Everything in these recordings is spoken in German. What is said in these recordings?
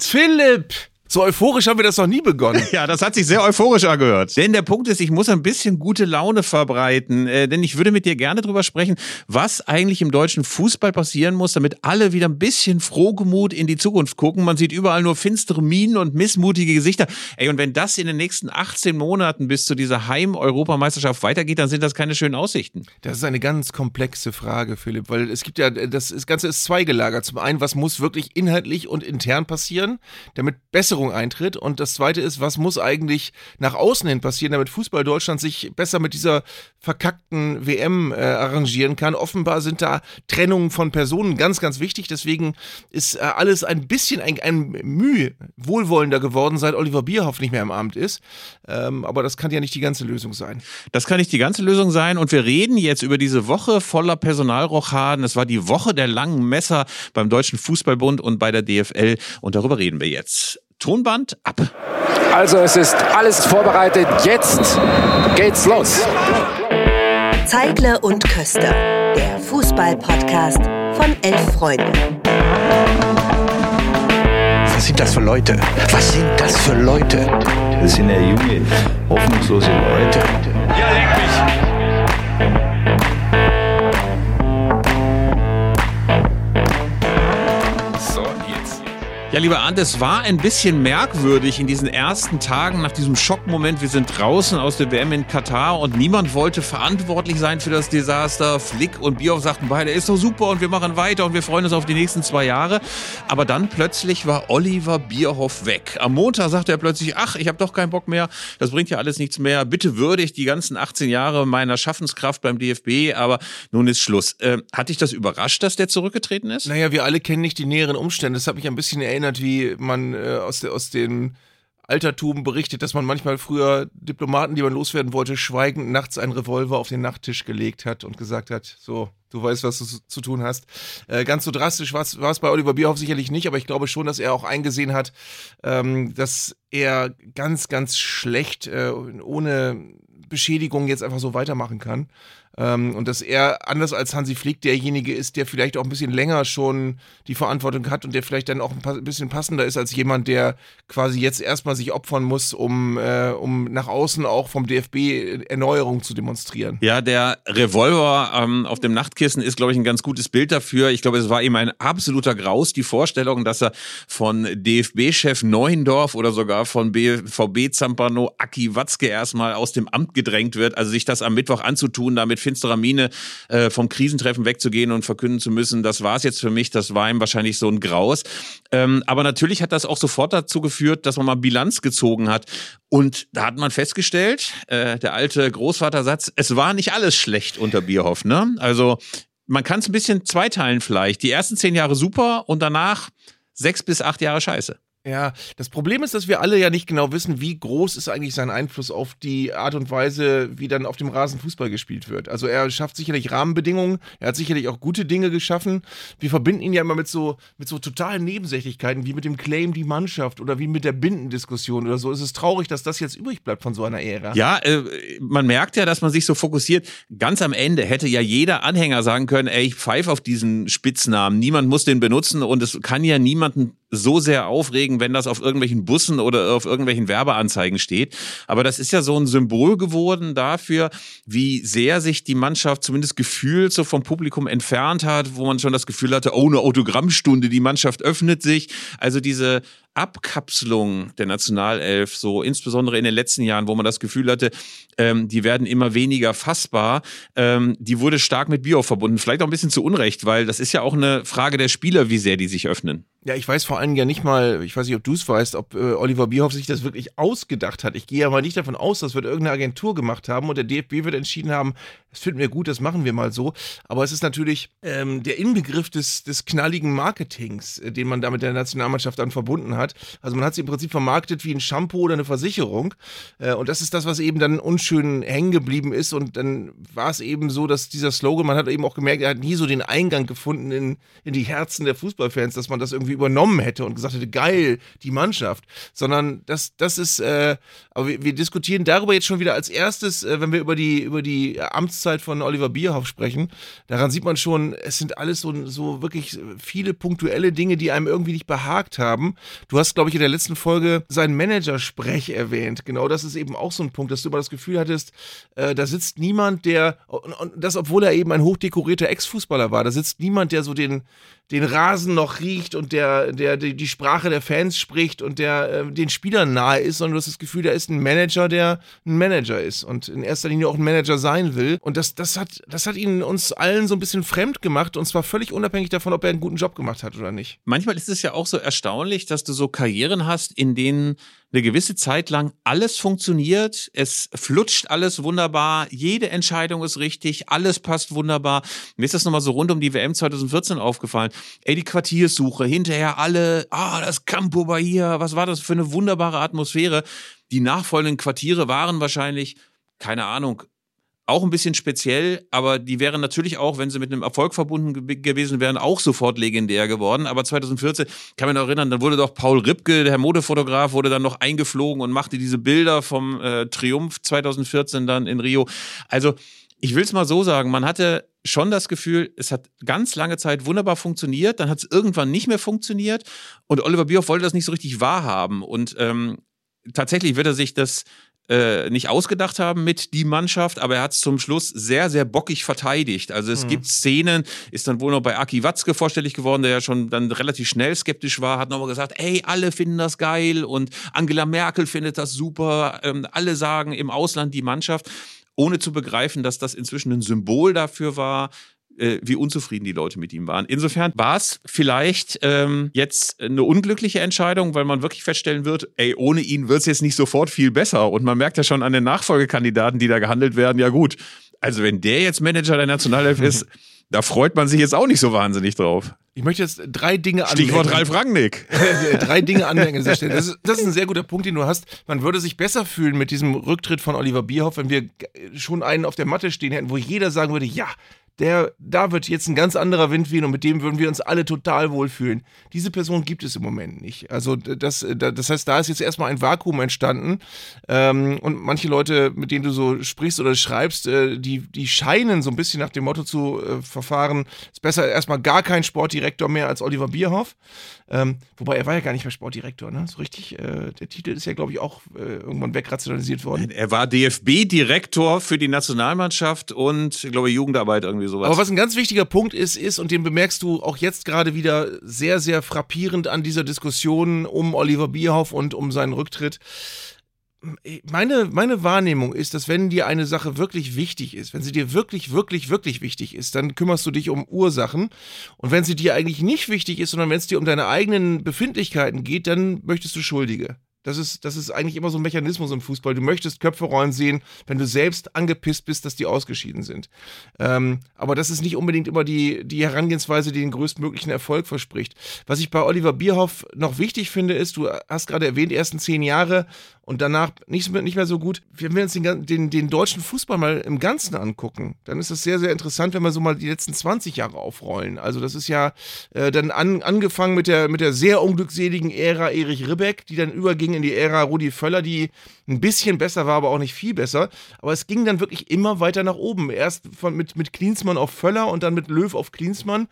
Philipp! So euphorisch haben wir das noch nie begonnen. Ja, das hat sich sehr euphorisch angehört. Denn der Punkt ist, ich muss ein bisschen gute Laune verbreiten, äh, denn ich würde mit dir gerne drüber sprechen, was eigentlich im deutschen Fußball passieren muss, damit alle wieder ein bisschen frohgemut in die Zukunft gucken. Man sieht überall nur finstere Minen und missmutige Gesichter. Ey, und wenn das in den nächsten 18 Monaten bis zu dieser Heim-Europameisterschaft weitergeht, dann sind das keine schönen Aussichten. Das ist eine ganz komplexe Frage, Philipp, weil es gibt ja, das Ganze ist zweigelagert. Zum einen, was muss wirklich inhaltlich und intern passieren, damit bessere Veränderung eintritt. Und das Zweite ist, was muss eigentlich nach außen hin passieren, damit Fußball Deutschland sich besser mit dieser verkackten WM äh, arrangieren kann. Offenbar sind da Trennungen von Personen ganz, ganz wichtig. Deswegen ist äh, alles ein bisschen ein, ein Mühe wohlwollender geworden, seit Oliver Bierhoff nicht mehr im Amt ist. Ähm, aber das kann ja nicht die ganze Lösung sein. Das kann nicht die ganze Lösung sein. Und wir reden jetzt über diese Woche voller Personalrochaden. Es war die Woche der langen Messer beim Deutschen Fußballbund und bei der DFL. Und darüber reden wir jetzt. Tonband ab. Also es ist alles vorbereitet. Jetzt geht's los. Zeigle und Köster, der Fußball-Podcast von Elf Freunde. Was sind das für Leute? Was sind das für Leute? Das sind ja junge, hoffnungslose Leute. Ja, leck mich! Ja, lieber Arndt, es war ein bisschen merkwürdig in diesen ersten Tagen nach diesem Schockmoment. Wir sind draußen aus der WM in Katar und niemand wollte verantwortlich sein für das Desaster. Flick und Bioff sagten beide, ist doch super und wir machen weiter und wir freuen uns auf die nächsten zwei Jahre. Aber dann plötzlich war Oliver Bierhoff weg. Am Montag sagte er plötzlich, ach, ich habe doch keinen Bock mehr, das bringt ja alles nichts mehr. Bitte würdigt die ganzen 18 Jahre meiner Schaffenskraft beim DFB, aber nun ist Schluss. Äh, hat dich das überrascht, dass der zurückgetreten ist? Naja, wir alle kennen nicht die näheren Umstände. Das hat mich ein bisschen erinnert erinnert, wie man äh, aus, aus dem Altertum berichtet, dass man manchmal früher Diplomaten, die man loswerden wollte, schweigend nachts einen Revolver auf den Nachttisch gelegt hat und gesagt hat, so, du weißt, was du zu tun hast. Äh, ganz so drastisch war es bei Oliver Bierhoff sicherlich nicht, aber ich glaube schon, dass er auch eingesehen hat, ähm, dass er ganz, ganz schlecht, äh, ohne Beschädigung jetzt einfach so weitermachen kann. Ähm, und dass er, anders als Hansi Flick, derjenige ist, der vielleicht auch ein bisschen länger schon die Verantwortung hat und der vielleicht dann auch ein bisschen passender ist als jemand, der quasi jetzt erstmal sich opfern muss, um, äh, um nach außen auch vom DFB Erneuerung zu demonstrieren. Ja, der Revolver ähm, auf dem Nachtkissen ist, glaube ich, ein ganz gutes Bild dafür. Ich glaube, es war ihm ein absoluter Graus, die Vorstellung, dass er von DFB-Chef Neuendorf oder sogar von BVB-Zampano Aki Watzke erstmal aus dem Amt gedrängt wird. Also sich das am Mittwoch anzutun, damit finsterer Miene äh, vom Krisentreffen wegzugehen und verkünden zu müssen, das war es jetzt für mich, das war ihm wahrscheinlich so ein Graus. Ähm, aber natürlich hat das auch sofort dazu geführt, dass man mal Bilanz gezogen hat. Und da hat man festgestellt, äh, der alte Großvatersatz, es war nicht alles schlecht unter Bierhoff. Ne? Also man kann es ein bisschen zweiteilen vielleicht. Die ersten zehn Jahre super und danach sechs bis acht Jahre scheiße. Ja, das Problem ist, dass wir alle ja nicht genau wissen, wie groß ist eigentlich sein Einfluss auf die Art und Weise, wie dann auf dem Rasen Fußball gespielt wird. Also er schafft sicherlich Rahmenbedingungen, er hat sicherlich auch gute Dinge geschaffen. Wir verbinden ihn ja immer mit so, mit so totalen Nebensächlichkeiten, wie mit dem Claim die Mannschaft oder wie mit der Bindendiskussion oder so. Es ist traurig, dass das jetzt übrig bleibt von so einer Ära. Ja, äh, man merkt ja, dass man sich so fokussiert. Ganz am Ende hätte ja jeder Anhänger sagen können, ey, ich pfeife auf diesen Spitznamen. Niemand muss den benutzen und es kann ja niemanden so sehr aufregen, wenn das auf irgendwelchen Bussen oder auf irgendwelchen Werbeanzeigen steht. Aber das ist ja so ein Symbol geworden dafür, wie sehr sich die Mannschaft zumindest gefühlt so vom Publikum entfernt hat, wo man schon das Gefühl hatte, oh, eine Autogrammstunde, die Mannschaft öffnet sich. Also diese Abkapselung der Nationalelf, so insbesondere in den letzten Jahren, wo man das Gefühl hatte, ähm, die werden immer weniger fassbar, ähm, die wurde stark mit Bio verbunden. Vielleicht auch ein bisschen zu Unrecht, weil das ist ja auch eine Frage der Spieler, wie sehr die sich öffnen. Ja, ich weiß vor allen Dingen ja nicht mal, ich weiß nicht, ob du es weißt, ob äh, Oliver Bierhoff sich das wirklich ausgedacht hat. Ich gehe ja mal nicht davon aus, das wird irgendeine Agentur gemacht haben und der DFB wird entschieden haben, das finden wir gut, das machen wir mal so. Aber es ist natürlich ähm, der Inbegriff des, des knalligen Marketings, äh, den man da mit der Nationalmannschaft dann verbunden hat. Also man hat sie im Prinzip vermarktet wie ein Shampoo oder eine Versicherung. Äh, und das ist das, was eben dann unschön hängen geblieben ist. Und dann war es eben so, dass dieser Slogan, man hat eben auch gemerkt, er hat nie so den Eingang gefunden in, in die Herzen der Fußballfans, dass man das irgendwie übernommen hätte und gesagt hätte, geil, die Mannschaft, sondern das, das ist, äh, aber wir, wir, diskutieren darüber jetzt schon wieder als erstes, äh, wenn wir über die, über die Amtszeit von Oliver Bierhoff sprechen. Daran sieht man schon, es sind alles so, so wirklich viele punktuelle Dinge, die einem irgendwie nicht behagt haben. Du hast, glaube ich, in der letzten Folge seinen Manager-Sprech erwähnt. Genau das ist eben auch so ein Punkt, dass du immer das Gefühl hattest, äh, da sitzt niemand, der, und, und das, obwohl er eben ein hochdekorierter Ex-Fußballer war, da sitzt niemand, der so den, den Rasen noch riecht und der, der die, die Sprache der Fans spricht und der äh, den Spielern nahe ist, sondern du hast das Gefühl, der ist ein Manager, der ein Manager ist und in erster Linie auch ein Manager sein will. Und das, das, hat, das hat ihn uns allen so ein bisschen fremd gemacht und zwar völlig unabhängig davon, ob er einen guten Job gemacht hat oder nicht. Manchmal ist es ja auch so erstaunlich, dass du so Karrieren hast, in denen eine gewisse Zeit lang alles funktioniert, es flutscht alles wunderbar, jede Entscheidung ist richtig, alles passt wunderbar. Mir ist das nochmal so rund um die WM 2014 aufgefallen. Ey, die Quartierssuche, hinterher alle, ah, das Campo Bahia, was war das für eine wunderbare Atmosphäre. Die nachfolgenden Quartiere waren wahrscheinlich, keine Ahnung, auch ein bisschen speziell, aber die wären natürlich auch, wenn sie mit einem Erfolg verbunden ge gewesen wären, auch sofort legendär geworden. Aber 2014 kann man noch erinnern, dann wurde doch Paul Ripke, der Modefotograf, wurde dann noch eingeflogen und machte diese Bilder vom äh, Triumph 2014 dann in Rio. Also ich will es mal so sagen, man hatte schon das Gefühl, es hat ganz lange Zeit wunderbar funktioniert, dann hat es irgendwann nicht mehr funktioniert und Oliver Bierhoff wollte das nicht so richtig wahrhaben und ähm, tatsächlich wird er sich das äh, nicht ausgedacht haben mit die Mannschaft, aber er hat es zum Schluss sehr, sehr bockig verteidigt. Also es mhm. gibt Szenen, ist dann wohl noch bei Aki Watzke vorstellig geworden, der ja schon dann relativ schnell skeptisch war, hat nochmal gesagt, ey, alle finden das geil und Angela Merkel findet das super, ähm, alle sagen im Ausland die Mannschaft ohne zu begreifen, dass das inzwischen ein Symbol dafür war, äh, wie unzufrieden die Leute mit ihm waren. Insofern war es vielleicht ähm, jetzt eine unglückliche Entscheidung, weil man wirklich feststellen wird, ey, ohne ihn wird es jetzt nicht sofort viel besser. Und man merkt ja schon an den Nachfolgekandidaten, die da gehandelt werden, ja gut, also wenn der jetzt Manager der Nationalelf ist, da freut man sich jetzt auch nicht so wahnsinnig drauf. Ich möchte jetzt drei Dinge anmerken. Stichwort Ralf Rangnick. drei Dinge anmerken an dieser Stelle. Das ist, das ist ein sehr guter Punkt, den du hast. Man würde sich besser fühlen mit diesem Rücktritt von Oliver Bierhoff, wenn wir schon einen auf der Matte stehen hätten, wo jeder sagen würde, ja, der, da wird jetzt ein ganz anderer Wind wehen und mit dem würden wir uns alle total wohlfühlen. Diese Person gibt es im Moment nicht. Also das, das heißt, da ist jetzt erstmal ein Vakuum entstanden ähm, und manche Leute, mit denen du so sprichst oder schreibst, äh, die, die scheinen so ein bisschen nach dem Motto zu äh, verfahren, ist besser erstmal gar kein Sportdirektor mehr als Oliver Bierhoff. Ähm, wobei er war ja gar nicht mehr Sportdirektor, ne? So richtig, äh, der Titel ist ja, glaube ich, auch äh, irgendwann wegrationalisiert worden. Er war DFB-Direktor für die Nationalmannschaft und, glaube ich, Jugendarbeit irgendwie sowas. Aber was ein ganz wichtiger Punkt ist, ist, und den bemerkst du auch jetzt gerade wieder sehr, sehr frappierend an dieser Diskussion um Oliver Bierhoff und um seinen Rücktritt meine, meine Wahrnehmung ist, dass wenn dir eine Sache wirklich wichtig ist, wenn sie dir wirklich, wirklich, wirklich wichtig ist, dann kümmerst du dich um Ursachen. Und wenn sie dir eigentlich nicht wichtig ist, sondern wenn es dir um deine eigenen Befindlichkeiten geht, dann möchtest du Schuldige. Das ist, das ist eigentlich immer so ein Mechanismus im Fußball. Du möchtest Köpfe rollen sehen, wenn du selbst angepisst bist, dass die ausgeschieden sind. Ähm, aber das ist nicht unbedingt immer die, die Herangehensweise, die den größtmöglichen Erfolg verspricht. Was ich bei Oliver Bierhoff noch wichtig finde, ist, du hast gerade erwähnt, die ersten zehn Jahre und danach nicht, nicht mehr so gut. Wenn wir uns den, den, den deutschen Fußball mal im Ganzen angucken, dann ist das sehr, sehr interessant, wenn wir so mal die letzten 20 Jahre aufrollen. Also das ist ja äh, dann an, angefangen mit der, mit der sehr unglückseligen Ära Erich Ribbeck, die dann überging in die Ära Rudi Völler, die ein bisschen besser war, aber auch nicht viel besser. Aber es ging dann wirklich immer weiter nach oben. Erst von, mit, mit Klinsmann auf Völler und dann mit Löw auf Klinsmann.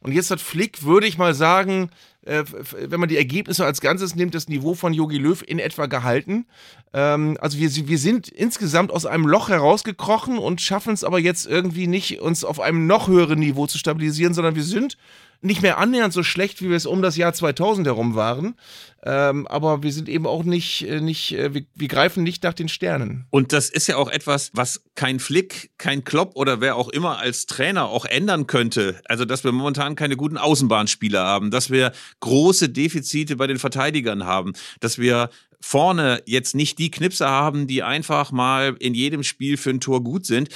Und jetzt hat Flick, würde ich mal sagen, äh, wenn man die Ergebnisse als Ganzes nimmt, das Niveau von Yogi Löw in etwa gehalten. Ähm, also wir, wir sind insgesamt aus einem Loch herausgekrochen und schaffen es aber jetzt irgendwie nicht, uns auf einem noch höheren Niveau zu stabilisieren, sondern wir sind nicht mehr annähernd so schlecht, wie wir es um das Jahr 2000 herum waren. Ähm, aber wir sind eben auch nicht, äh, nicht äh, wir, wir, greifen nicht nach den Sternen. Und das ist ja auch etwas, was kein Flick, kein Klopp oder wer auch immer als Trainer auch ändern könnte. Also, dass wir momentan keine guten Außenbahnspieler haben, dass wir große Defizite bei den Verteidigern haben, dass wir vorne jetzt nicht die Knipse haben, die einfach mal in jedem Spiel für ein Tor gut sind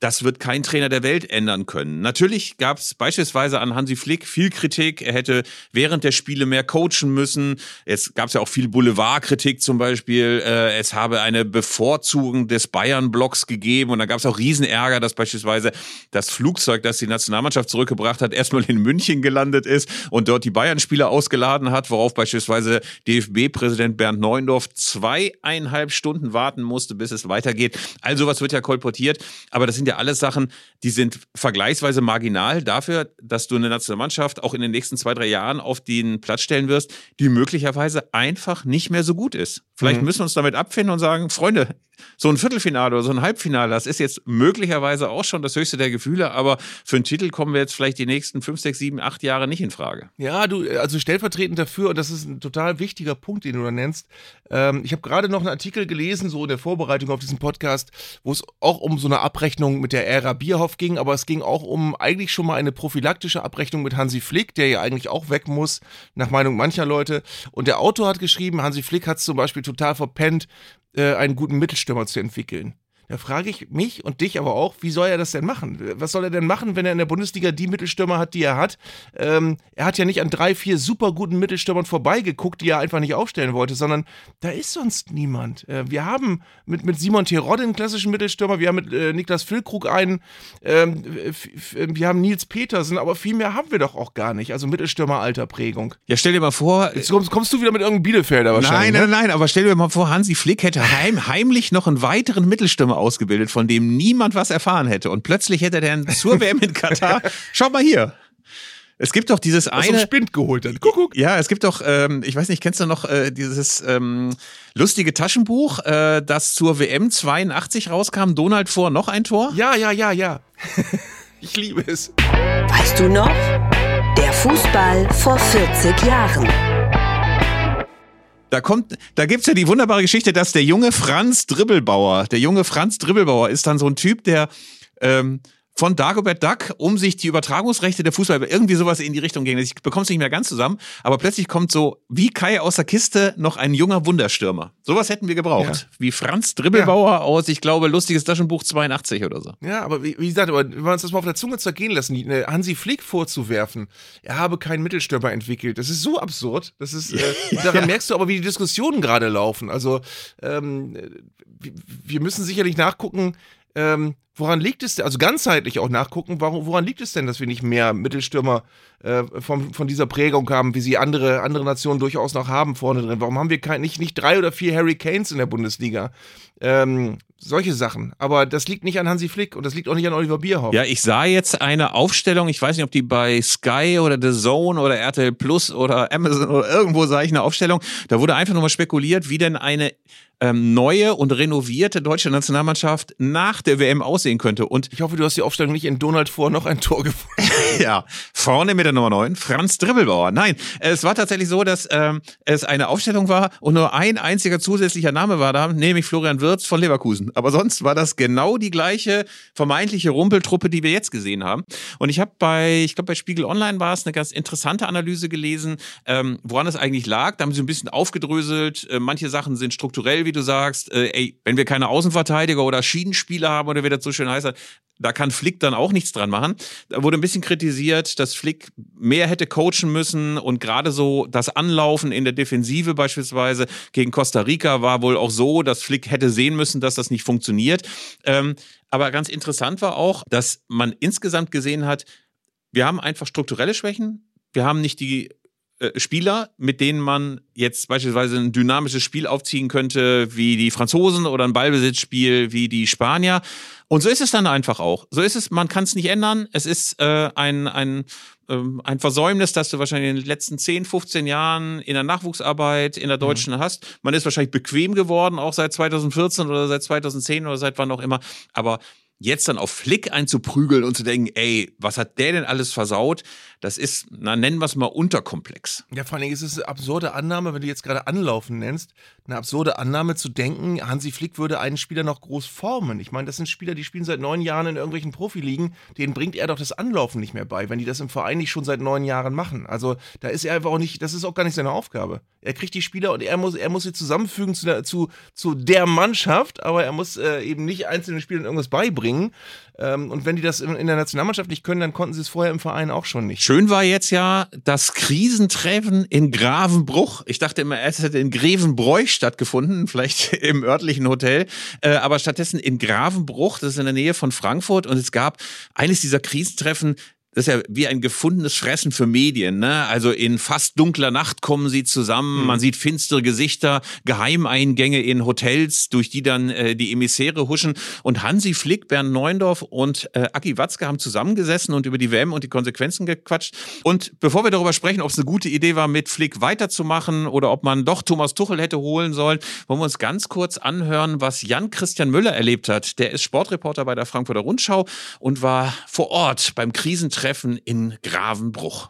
das wird kein Trainer der Welt ändern können. Natürlich gab es beispielsweise an Hansi Flick viel Kritik. Er hätte während der Spiele mehr coachen müssen. Es gab ja auch viel Boulevardkritik zum Beispiel. Äh, es habe eine Bevorzugung des Bayern-Blocks gegeben und da gab es auch Riesenärger, dass beispielsweise das Flugzeug, das die Nationalmannschaft zurückgebracht hat, erstmal in München gelandet ist und dort die Bayern-Spieler ausgeladen hat, worauf beispielsweise DFB-Präsident Bernd Neuendorf zweieinhalb Stunden warten musste, bis es weitergeht. Also was wird ja kolportiert, aber das sind ja alles Sachen, die sind vergleichsweise marginal dafür, dass du eine Nationalmannschaft auch in den nächsten zwei, drei Jahren auf den Platz stellen wirst, die möglicherweise einfach nicht mehr so gut ist. Vielleicht Mhm. müssen wir uns damit abfinden und sagen, Freunde, so ein Viertelfinale oder so ein Halbfinale, das ist jetzt möglicherweise auch schon das höchste der Gefühle, aber für einen Titel kommen wir jetzt vielleicht die nächsten fünf, sechs, sieben, acht Jahre nicht in Frage. Ja, du, also stellvertretend dafür, und das ist ein total wichtiger Punkt, den du da nennst. Ähm, ich habe gerade noch einen Artikel gelesen, so in der Vorbereitung auf diesen Podcast, wo es auch um so eine Abrechnung mit der Ära Bierhoff ging, aber es ging auch um eigentlich schon mal eine prophylaktische Abrechnung mit Hansi Flick, der ja eigentlich auch weg muss, nach Meinung mancher Leute. Und der Autor hat geschrieben, Hansi Flick hat es zum Beispiel total verpennt, äh, einen guten Mittelstürmer zu entwickeln. Da frage ich mich und dich aber auch, wie soll er das denn machen? Was soll er denn machen, wenn er in der Bundesliga die Mittelstürmer hat, die er hat? Ähm, er hat ja nicht an drei, vier super guten Mittelstürmern vorbeigeguckt, die er einfach nicht aufstellen wollte, sondern da ist sonst niemand. Äh, wir haben mit, mit Simon Terodde einen klassischen Mittelstürmer, wir haben mit äh, Niklas Füllkrug einen, ähm, f- wir haben Nils Petersen, aber viel mehr haben wir doch auch gar nicht. Also Mittelstürmer-Alterprägung. Ja, stell dir mal vor, Jetzt kommst, kommst du wieder mit irgendeinem Bielefelder wahrscheinlich. Nein, ne? nein, nein, aber stell dir mal vor, Hansi Flick hätte heim, heimlich noch einen weiteren Mittelstürmer ausgebildet, von dem niemand was erfahren hätte. Und plötzlich hätte er dann zur WM in Katar, schau mal hier. Es gibt doch dieses Aus eine. Spind geholt dann. Guck, guck. Ja, es gibt doch, ähm, ich weiß nicht, kennst du noch äh, dieses ähm, lustige Taschenbuch, äh, das zur WM 82 rauskam? Donald vor noch ein Tor? Ja, ja, ja, ja. ich liebe es. Weißt du noch? Der Fußball vor 40 Jahren. Da kommt, da gibt's ja die wunderbare Geschichte, dass der junge Franz Dribbelbauer, der junge Franz Dribbelbauer ist dann so ein Typ, der ähm, von Dagobert Duck, um sich die Übertragungsrechte der Fußball irgendwie sowas in die Richtung ging. Ich bekomme es nicht mehr ganz zusammen, aber plötzlich kommt so wie Kai aus der Kiste noch ein junger Wunderstürmer. Sowas hätten wir gebraucht. Wie Franz Dribbelbauer aus, ich glaube, lustiges Taschenbuch 82 oder so. Ja, aber wie, wie gesagt, aber wenn wir uns das mal auf der Zunge zergehen lassen, ne, Hansi Flick vorzuwerfen, er habe keinen Mittelstürmer entwickelt, das ist so absurd. Das ist, äh, daran merkst du aber, wie die Diskussionen gerade laufen. Also ähm, äh, wir müssen sicherlich nachgucken, ähm, woran liegt es denn, also ganzheitlich auch nachgucken, warum, woran liegt es denn, dass wir nicht mehr Mittelstürmer äh, von, von dieser Prägung haben, wie sie andere, andere Nationen durchaus noch haben vorne drin? Warum haben wir kein, nicht, nicht drei oder vier Harry Kanes in der Bundesliga? Ähm, solche Sachen. Aber das liegt nicht an Hansi Flick und das liegt auch nicht an Oliver Bierhoff. Ja, ich sah jetzt eine Aufstellung, ich weiß nicht, ob die bei Sky oder The Zone oder RTL Plus oder Amazon oder irgendwo sah ich eine Aufstellung, da wurde einfach nochmal spekuliert, wie denn eine ähm, neue und renovierte deutsche Nationalmannschaft nach der WM aussehen könnte. Und Ich hoffe, du hast die Aufstellung nicht in Donald vor noch ein Tor gefunden. ja, vorne mit der Nummer 9, Franz Dribbelbauer. Nein, es war tatsächlich so, dass ähm, es eine Aufstellung war und nur ein einziger zusätzlicher Name war da, nämlich Florian Wirz von Leverkusen. Aber sonst war das genau die gleiche vermeintliche Rumpeltruppe, die wir jetzt gesehen haben. Und ich habe bei, ich glaube bei Spiegel Online war es eine ganz interessante Analyse gelesen, ähm, woran es eigentlich lag. Da haben sie ein bisschen aufgedröselt. Äh, manche Sachen sind strukturell, wie du sagst. Äh, ey, wenn wir keine Außenverteidiger oder Schiedenspieler haben oder wie das so schön heißt, da kann Flick dann auch nichts dran machen. Da wurde ein bisschen kritisiert, dass Flick mehr hätte coachen müssen und gerade so das Anlaufen in der Defensive beispielsweise gegen Costa Rica war wohl auch so, dass Flick hätte sehen müssen, dass das nicht funktioniert. Ähm, aber ganz interessant war auch, dass man insgesamt gesehen hat, wir haben einfach strukturelle Schwächen. Wir haben nicht die Spieler, mit denen man jetzt beispielsweise ein dynamisches Spiel aufziehen könnte, wie die Franzosen oder ein Ballbesitzspiel wie die Spanier. Und so ist es dann einfach auch. So ist es, man kann es nicht ändern. Es ist äh, ein, ein, ähm, ein Versäumnis, das du wahrscheinlich in den letzten 10, 15 Jahren in der Nachwuchsarbeit in der deutschen hast. Man ist wahrscheinlich bequem geworden, auch seit 2014 oder seit 2010 oder seit wann auch immer. Aber jetzt dann auf Flick einzuprügeln und zu denken, ey, was hat der denn alles versaut? Das ist, na, nennen wir es mal unterkomplex. Ja, vor allen Dingen ist es eine absurde Annahme, wenn du jetzt gerade Anlaufen nennst, eine absurde Annahme zu denken, Hansi Flick würde einen Spieler noch groß formen. Ich meine, das sind Spieler, die spielen seit neun Jahren in irgendwelchen Profiligen, denen bringt er doch das Anlaufen nicht mehr bei, wenn die das im Verein nicht schon seit neun Jahren machen. Also da ist er einfach auch nicht, das ist auch gar nicht seine Aufgabe. Er kriegt die Spieler und er muss, er muss sie zusammenfügen zu der, zu, zu der Mannschaft, aber er muss äh, eben nicht einzelnen Spielern irgendwas beibringen. Ähm, und wenn die das in, in der Nationalmannschaft nicht können, dann konnten sie es vorher im Verein auch schon nicht. Schön war jetzt ja das Krisentreffen in Gravenbruch. Ich dachte immer, es hätte in Grevenbroich stattgefunden, vielleicht im örtlichen Hotel, äh, aber stattdessen in Gravenbruch, das ist in der Nähe von Frankfurt. Und es gab eines dieser Krisentreffen, das ist ja wie ein gefundenes Fressen für Medien. Ne? Also in fast dunkler Nacht kommen sie zusammen, mhm. man sieht finstere Gesichter, Geheimeingänge in Hotels, durch die dann äh, die Emissäre huschen. Und Hansi Flick, Bernd Neuendorf und äh, Aki Watzke haben zusammengesessen und über die WM und die Konsequenzen gequatscht. Und bevor wir darüber sprechen, ob es eine gute Idee war, mit Flick weiterzumachen oder ob man doch Thomas Tuchel hätte holen sollen, wollen wir uns ganz kurz anhören, was Jan Christian Müller erlebt hat. Der ist Sportreporter bei der Frankfurter Rundschau und war vor Ort beim Krisentreffen Treffen in Gravenbruch.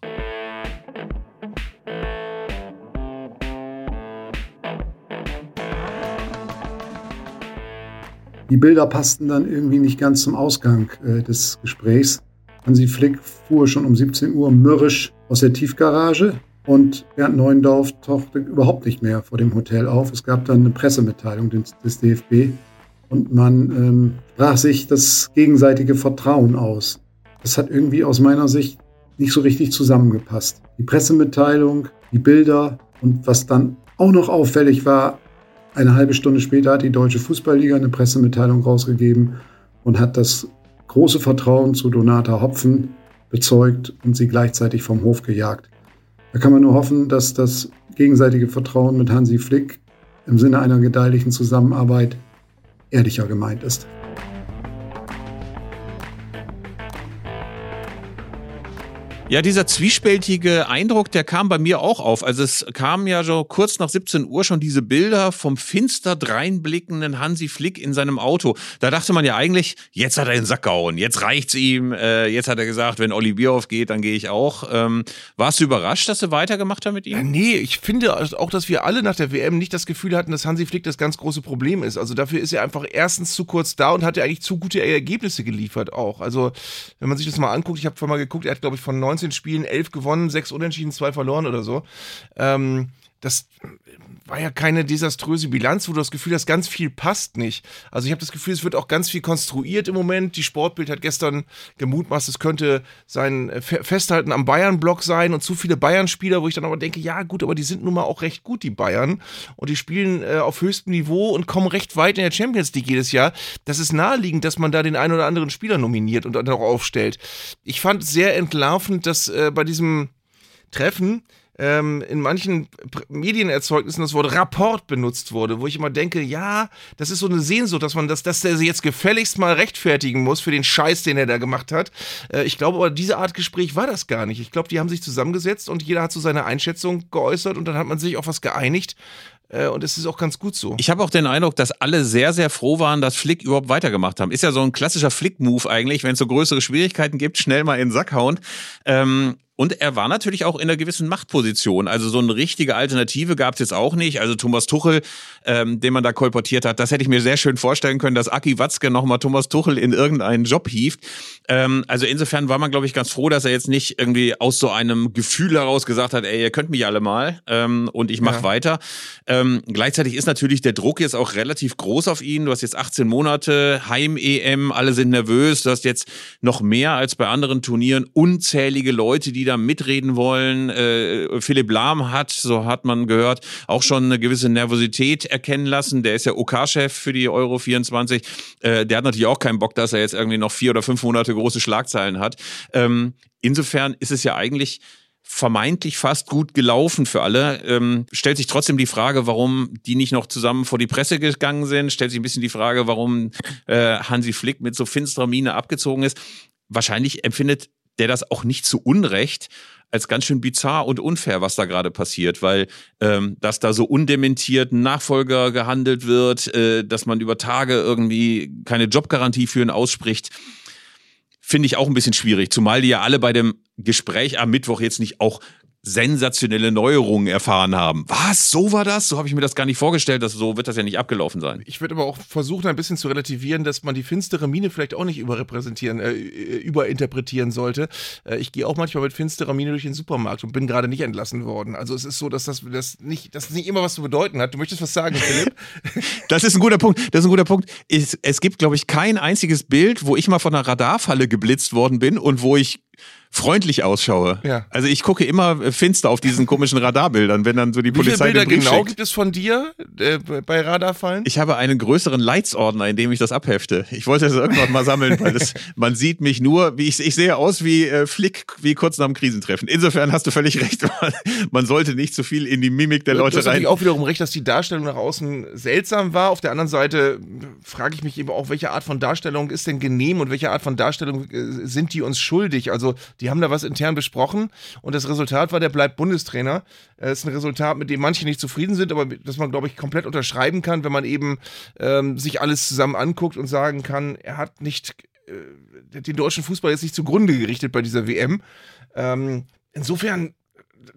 Die Bilder passten dann irgendwie nicht ganz zum Ausgang äh, des Gesprächs. Hansi Flick fuhr schon um 17 Uhr mürrisch aus der Tiefgarage und Bernd Neuendorf tauchte überhaupt nicht mehr vor dem Hotel auf. Es gab dann eine Pressemitteilung des, des DFB und man ähm, sprach sich das gegenseitige Vertrauen aus. Das hat irgendwie aus meiner Sicht nicht so richtig zusammengepasst. Die Pressemitteilung, die Bilder und was dann auch noch auffällig war, eine halbe Stunde später hat die Deutsche Fußballliga eine Pressemitteilung rausgegeben und hat das große Vertrauen zu Donata Hopfen bezeugt und sie gleichzeitig vom Hof gejagt. Da kann man nur hoffen, dass das gegenseitige Vertrauen mit Hansi Flick im Sinne einer gedeihlichen Zusammenarbeit ehrlicher gemeint ist. Ja, dieser zwiespältige Eindruck, der kam bei mir auch auf. Also es kamen ja so kurz nach 17 Uhr schon diese Bilder vom finster dreinblickenden Hansi Flick in seinem Auto. Da dachte man ja eigentlich, jetzt hat er den Sack gehauen, jetzt reicht's ihm, äh, jetzt hat er gesagt, wenn Olli Bierhoff geht, dann gehe ich auch. Ähm, warst du überrascht, dass du weitergemacht hast mit ihm? Ja, nee, ich finde auch, dass wir alle nach der WM nicht das Gefühl hatten, dass Hansi Flick das ganz große Problem ist. Also dafür ist er einfach erstens zu kurz da und hat ja eigentlich zu gute Ergebnisse geliefert auch. Also wenn man sich das mal anguckt, ich habe vorhin mal geguckt, er hat glaube ich von 19 19 Spielen 11 gewonnen, 6 unentschieden, 2 verloren oder so. Ähm, das war ja keine desaströse Bilanz, wo du das Gefühl hast, ganz viel passt nicht. Also ich habe das Gefühl, es wird auch ganz viel konstruiert im Moment. Die Sportbild hat gestern gemutmaßt, es könnte sein äh, Festhalten am Bayern-Block sein und zu viele Bayern-Spieler, wo ich dann aber denke, ja gut, aber die sind nun mal auch recht gut, die Bayern. Und die spielen äh, auf höchstem Niveau und kommen recht weit in der Champions League jedes Jahr. Das ist naheliegend, dass man da den einen oder anderen Spieler nominiert und dann auch aufstellt. Ich fand sehr entlarvend, dass äh, bei diesem Treffen ähm, in manchen Medienerzeugnissen das Wort Rapport benutzt wurde, wo ich immer denke, ja, das ist so eine Sehnsucht, dass man das, dass der sich jetzt gefälligst mal rechtfertigen muss für den Scheiß, den er da gemacht hat. Äh, ich glaube aber, diese Art Gespräch war das gar nicht. Ich glaube, die haben sich zusammengesetzt und jeder hat so seine Einschätzung geäußert und dann hat man sich auf was geeinigt. Äh, und es ist auch ganz gut so. Ich habe auch den Eindruck, dass alle sehr, sehr froh waren, dass Flick überhaupt weitergemacht haben. Ist ja so ein klassischer Flick-Move eigentlich, wenn es so größere Schwierigkeiten gibt, schnell mal in den Sack hauen. Ähm, und er war natürlich auch in einer gewissen Machtposition. Also so eine richtige Alternative gab es jetzt auch nicht. Also Thomas Tuchel, ähm, den man da kolportiert hat, das hätte ich mir sehr schön vorstellen können, dass Aki Watzke nochmal Thomas Tuchel in irgendeinen Job hieft. Ähm, also insofern war man, glaube ich, ganz froh, dass er jetzt nicht irgendwie aus so einem Gefühl heraus gesagt hat, ey, ihr könnt mich alle mal ähm, und ich mache ja. weiter. Ähm, gleichzeitig ist natürlich der Druck jetzt auch relativ groß auf ihn. Du hast jetzt 18 Monate, Heim-EM, alle sind nervös. Du hast jetzt noch mehr als bei anderen Turnieren unzählige Leute, die da mitreden wollen. Äh, Philipp Lahm hat, so hat man gehört, auch schon eine gewisse Nervosität erkennen lassen. Der ist ja OK-Chef für die Euro 24. Äh, der hat natürlich auch keinen Bock, dass er jetzt irgendwie noch vier oder fünf Monate große Schlagzeilen hat. Ähm, insofern ist es ja eigentlich vermeintlich fast gut gelaufen für alle. Ähm, stellt sich trotzdem die Frage, warum die nicht noch zusammen vor die Presse gegangen sind. Stellt sich ein bisschen die Frage, warum äh, Hansi Flick mit so finsterer Miene abgezogen ist. Wahrscheinlich empfindet der das auch nicht zu Unrecht als ganz schön bizarr und unfair, was da gerade passiert, weil ähm, dass da so undementiert Nachfolger gehandelt wird, äh, dass man über Tage irgendwie keine Jobgarantie für ihn ausspricht, finde ich auch ein bisschen schwierig, zumal die ja alle bei dem Gespräch am Mittwoch jetzt nicht auch sensationelle Neuerungen erfahren haben. Was? So war das? So habe ich mir das gar nicht vorgestellt. Dass, so wird das ja nicht abgelaufen sein. Ich würde aber auch versuchen, ein bisschen zu relativieren, dass man die finstere Mine vielleicht auch nicht überrepräsentieren, äh, überinterpretieren sollte. Äh, ich gehe auch manchmal mit finsterer Mine durch den Supermarkt und bin gerade nicht entlassen worden. Also es ist so, dass das, das, nicht, das nicht immer was zu bedeuten hat. Du möchtest was sagen, Philipp? das ist ein guter Punkt. Das ist ein guter Punkt. Es, es gibt, glaube ich, kein einziges Bild, wo ich mal von einer Radarfalle geblitzt worden bin und wo ich freundlich ausschaue. Ja. Also ich gucke immer finster auf diesen komischen Radarbildern, wenn dann so die Wie viele Polizei Bilder den Brief genau schickt. gibt es von dir äh, bei Radarfallen? Ich habe einen größeren Leitsordner, in dem ich das abhefte. Ich wollte das irgendwann mal sammeln, weil das, man sieht mich nur, wie ich, ich sehe aus wie äh, Flick, wie kurz nach dem Krisentreffen. Insofern hast du völlig recht. Man, man sollte nicht zu viel in die Mimik der du Leute hast rein. auch wiederum recht, dass die Darstellung nach außen seltsam war. Auf der anderen Seite frage ich mich eben auch, welche Art von Darstellung ist denn genehm und welche Art von Darstellung äh, sind die uns schuldig? Also, die haben da was intern besprochen und das Resultat war, der bleibt Bundestrainer. Das ist ein Resultat, mit dem manche nicht zufrieden sind, aber das man, glaube ich, komplett unterschreiben kann, wenn man eben ähm, sich alles zusammen anguckt und sagen kann, er hat nicht äh, den deutschen Fußball jetzt nicht zugrunde gerichtet bei dieser WM. Ähm, insofern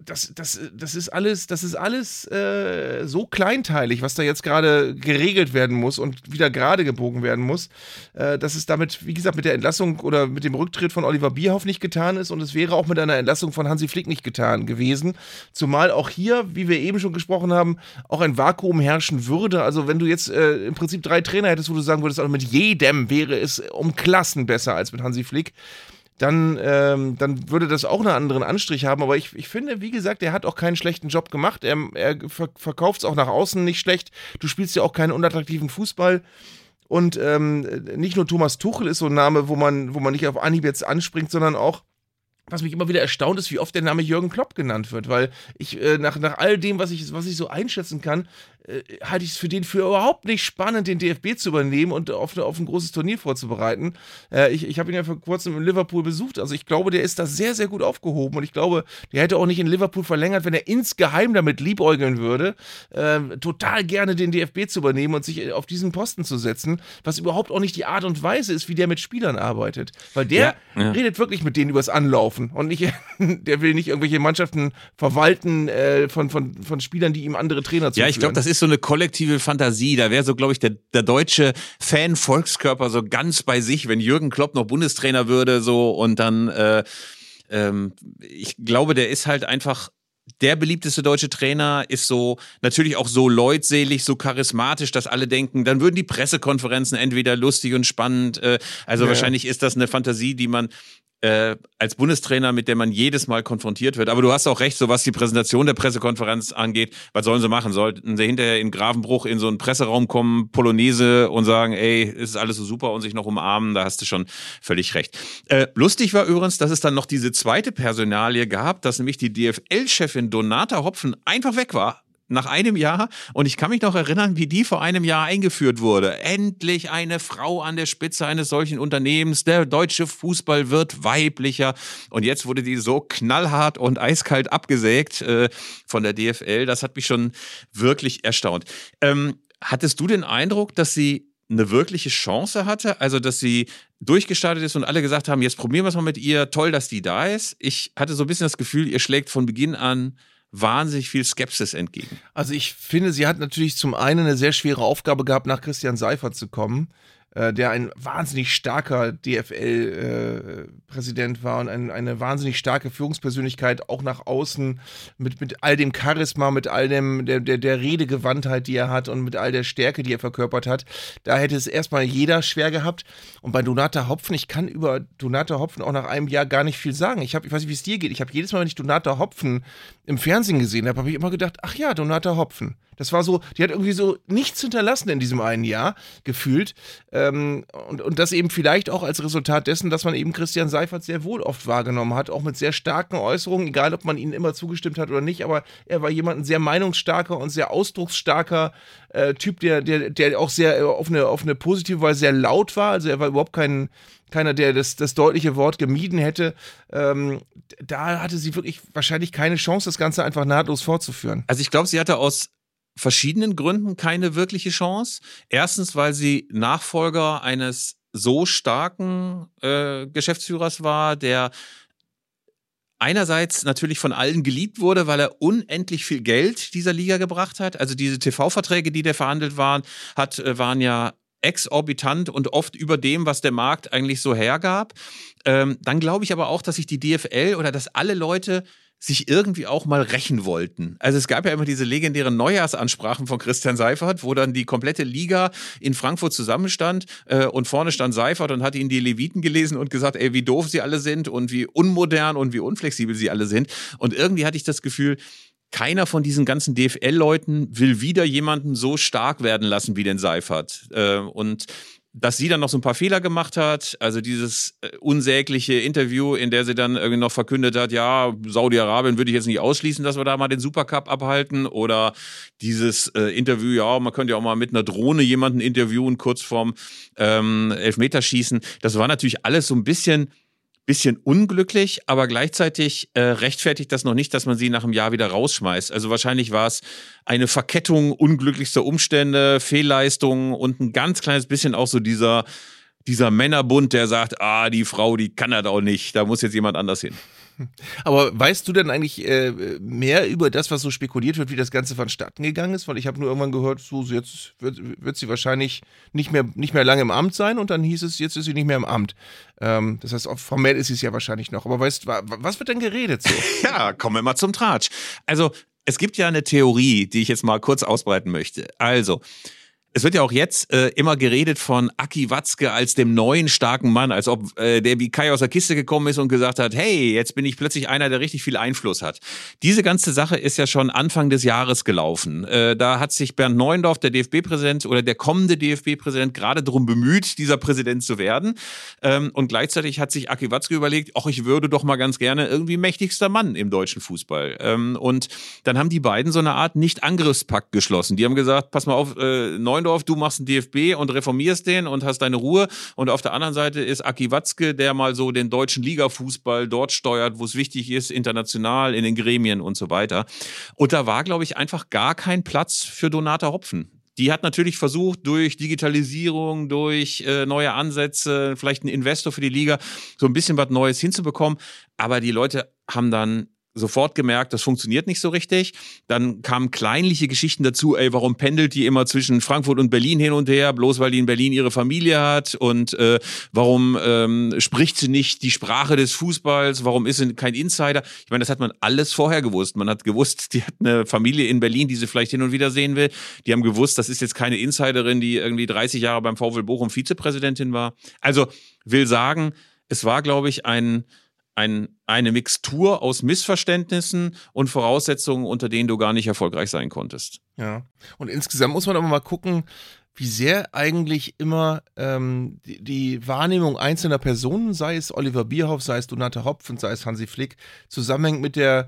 das, das, das ist alles, das ist alles äh, so kleinteilig, was da jetzt gerade geregelt werden muss und wieder gerade gebogen werden muss, äh, dass es damit, wie gesagt, mit der Entlassung oder mit dem Rücktritt von Oliver Bierhoff nicht getan ist und es wäre auch mit einer Entlassung von Hansi Flick nicht getan gewesen. Zumal auch hier, wie wir eben schon gesprochen haben, auch ein Vakuum herrschen würde. Also wenn du jetzt äh, im Prinzip drei Trainer hättest, wo du sagen würdest, also mit jedem wäre es um Klassen besser als mit Hansi Flick dann, ähm, dann würde das auch einen anderen Anstrich haben. Aber ich, ich finde, wie gesagt, er hat auch keinen schlechten Job gemacht. Er, er ver verkauft es auch nach außen nicht schlecht. Du spielst ja auch keinen unattraktiven Fußball. Und ähm, nicht nur Thomas Tuchel ist so ein Name, wo man, wo man nicht auf Anhieb jetzt anspringt, sondern auch was mich immer wieder erstaunt ist, wie oft der Name Jürgen Klopp genannt wird, weil ich äh, nach, nach all dem, was ich, was ich so einschätzen kann, äh, halte ich es für den für überhaupt nicht spannend, den DFB zu übernehmen und auf, auf ein großes Turnier vorzubereiten. Äh, ich ich habe ihn ja vor kurzem in Liverpool besucht, also ich glaube, der ist da sehr, sehr gut aufgehoben und ich glaube, der hätte auch nicht in Liverpool verlängert, wenn er insgeheim damit liebäugeln würde, äh, total gerne den DFB zu übernehmen und sich auf diesen Posten zu setzen, was überhaupt auch nicht die Art und Weise ist, wie der mit Spielern arbeitet. Weil der Ja, ja. redet wirklich mit denen übers Anlaufen und nicht, der will nicht irgendwelche Mannschaften verwalten äh, von, von, von Spielern, die ihm andere Trainer zuführen. Ja, ich glaube, das ist so eine kollektive Fantasie. Da wäre so, glaube ich, der, der deutsche Fan-Volkskörper so ganz bei sich, wenn Jürgen Klopp noch Bundestrainer würde, so und dann, äh, ähm, ich glaube, der ist halt einfach der beliebteste deutsche Trainer ist so natürlich auch so leutselig, so charismatisch, dass alle denken, dann würden die Pressekonferenzen entweder lustig und spannend. Äh, also Ja. wahrscheinlich ist das eine Fantasie, die man äh, als Bundestrainer, mit der man jedes Mal konfrontiert wird. Aber du hast auch recht, so was die Präsentation der Pressekonferenz angeht. Was sollen sie machen? Sollten sie hinterher in Gravenbruch in so einen Presseraum kommen, Polonaise und sagen, ey, ist alles so super und sich noch umarmen? Da hast du schon völlig recht. Äh, lustig war übrigens, dass es dann noch diese zweite Personalie gab, dass nämlich die DFL-Chefin Donata Hopfen einfach weg war. Nach einem Jahr und ich kann mich noch erinnern, wie die vor einem Jahr eingeführt wurde. Endlich eine Frau an der Spitze eines solchen Unternehmens. Der deutsche Fußball wird weiblicher. Und jetzt wurde die so knallhart und eiskalt abgesägt äh, von der DFL. Das hat mich schon wirklich erstaunt. Ähm, hattest du den Eindruck, dass sie eine wirkliche Chance hatte? Also, dass sie durchgestartet ist und alle gesagt haben, jetzt probieren wir es mal mit ihr. Toll, dass die da ist. Ich hatte so ein bisschen das Gefühl, ihr schlägt von Beginn an wahnsinnig viel Skepsis entgegen. Also ich finde, sie hat natürlich zum einen eine sehr schwere Aufgabe gehabt, nach Christian Seifert zu kommen, äh, der ein wahnsinnig starker DFL-Präsident war und ein, eine wahnsinnig starke Führungspersönlichkeit, auch nach außen, mit, mit all dem Charisma, mit all dem, der, der, der Redegewandtheit, die er hat und mit all der Stärke, die er verkörpert hat. Da hätte es erstmal jeder schwer gehabt. Und bei Donata Hopfen, ich kann über Donata Hopfen auch nach einem Jahr gar nicht viel sagen. Ich, hab, ich weiß nicht, wie es dir geht. Ich habe jedes Mal, wenn ich Donata Hopfen im Fernsehen gesehen habe, habe ich immer gedacht, ach ja, Donata Hopfen. Das war so, die hat irgendwie so nichts hinterlassen in diesem einen Jahr, gefühlt. Ähm, und, und das eben vielleicht auch als Resultat dessen, dass man eben Christian Seifert sehr wohl oft wahrgenommen hat, auch mit sehr starken Äußerungen, egal ob man ihnen immer zugestimmt hat oder nicht, aber er war jemand ein sehr meinungsstarker und sehr ausdrucksstarker äh, Typ, der, der, der auch sehr äh, auf eine, auf eine positive Weise sehr laut war. Also er war überhaupt kein, keiner, der das, das deutliche Wort gemieden hätte. Ähm, da hatte sie wirklich wahrscheinlich keine Chance, das Ganze einfach nahtlos fortzuführen. Also ich glaube, sie hatte aus verschiedenen Gründen keine wirkliche Chance. Erstens, weil sie Nachfolger eines so starken äh, Geschäftsführers war, der einerseits natürlich von allen geliebt wurde, weil er unendlich viel Geld dieser Liga gebracht hat. Also diese TV-Verträge, die der verhandelt waren, hat, äh, waren ja exorbitant und oft über dem, was der Markt eigentlich so hergab. Ähm, dann glaube ich aber auch, dass sich die DFL oder dass alle Leute sich irgendwie auch mal rächen wollten. Also es gab ja immer diese legendären Neujahrsansprachen von Christian Seifert, wo dann die komplette Liga in Frankfurt zusammenstand äh, und vorne stand Seifert und hat ihnen die Leviten gelesen und gesagt, ey, wie doof sie alle sind und wie unmodern und wie unflexibel sie alle sind. Und irgendwie hatte ich das Gefühl, keiner von diesen ganzen DFL-Leuten will wieder jemanden so stark werden lassen wie den Seifert. Äh, und dass sie dann noch so ein paar Fehler gemacht hat, also dieses äh, unsägliche Interview, in der sie dann irgendwie noch verkündet hat, ja, Saudi-Arabien würde ich jetzt nicht ausschließen, dass wir da mal den Supercup abhalten oder dieses äh, Interview, ja, man könnte ja auch mal mit einer Drohne jemanden interviewen, kurz vorm ähm, Elfmeterschießen. Das war natürlich alles so ein bisschen bisschen unglücklich, aber gleichzeitig äh, rechtfertigt das noch nicht, dass man sie nach einem Jahr wieder rausschmeißt. Also wahrscheinlich war es eine Verkettung unglücklichster Umstände, Fehlleistungen und ein ganz kleines bisschen auch so dieser dieser Männerbund, der sagt, ah, die Frau, die kann das auch nicht, da muss jetzt jemand anders hin. Aber weißt du denn eigentlich äh, mehr über das, was so spekuliert wird, wie das Ganze vonstatten gegangen ist? Weil ich habe nur irgendwann gehört, so jetzt wird, wird, sie wahrscheinlich nicht mehr, nicht mehr lange im Amt sein und dann hieß es, jetzt ist sie nicht mehr im Amt. Ähm, das heißt, formell ist sie es ja wahrscheinlich noch. Aber weißt du, was wird denn geredet so? ja, kommen wir mal zum Tratsch. Also, es gibt ja eine Theorie, die ich jetzt mal kurz ausbreiten möchte. Also, es wird ja auch jetzt äh, immer geredet von Aki Watzke als dem neuen starken Mann, als ob äh, der wie Kai aus der Kiste gekommen ist und gesagt hat, hey, jetzt bin ich plötzlich einer, der richtig viel Einfluss hat. Diese ganze Sache ist ja schon Anfang des Jahres gelaufen. Äh, da hat sich Bernd Neuendorf, der DFB-Präsident oder der kommende DFB-Präsident, gerade darum bemüht, dieser Präsident zu werden. Ähm, und gleichzeitig hat sich Aki Watzke überlegt, ach, ich würde doch mal ganz gerne irgendwie mächtigster Mann im deutschen Fußball. Ähm, und dann haben die beiden so eine Art Nicht-Angriffspakt geschlossen. Die haben gesagt, pass mal auf, äh, Neuendorf, Neuendorf, du machst einen DFB und reformierst den und hast deine Ruhe. Und auf der anderen Seite ist Aki Watzke, der mal so den deutschen Ligafußball dort steuert, wo es wichtig ist, international, in den Gremien und so weiter. Und da war, glaube ich, einfach gar kein Platz für Donata Hopfen. Die hat natürlich versucht, durch Digitalisierung, durch äh, neue Ansätze, vielleicht einen Investor für die Liga, so ein bisschen was Neues hinzubekommen. Aber die Leute haben dann sofort gemerkt, das funktioniert nicht so richtig. Dann kamen kleinliche Geschichten dazu, ey, warum pendelt die immer zwischen Frankfurt und Berlin hin und her, bloß weil die in Berlin ihre Familie hat und äh, warum ähm, spricht sie nicht die Sprache des Fußballs, warum ist sie kein Insider? Ich meine, das hat man alles vorher gewusst. Man hat gewusst, die hat eine Familie in Berlin, die sie vielleicht hin und wieder sehen will. Die haben gewusst, das ist jetzt keine Insiderin, die irgendwie 30 Jahre beim VfL Bochum Vizepräsidentin war. Also will sagen, es war, glaube ich, ein ein, eine Mixtur aus Missverständnissen und Voraussetzungen, unter denen du gar nicht erfolgreich sein konntest. Ja. Und insgesamt muss man aber mal gucken, wie sehr eigentlich immer ähm, die, die, Wahrnehmung einzelner Personen, sei es Oliver Bierhoff, sei es Donata Hopf sei es Hansi Flick, zusammenhängt mit der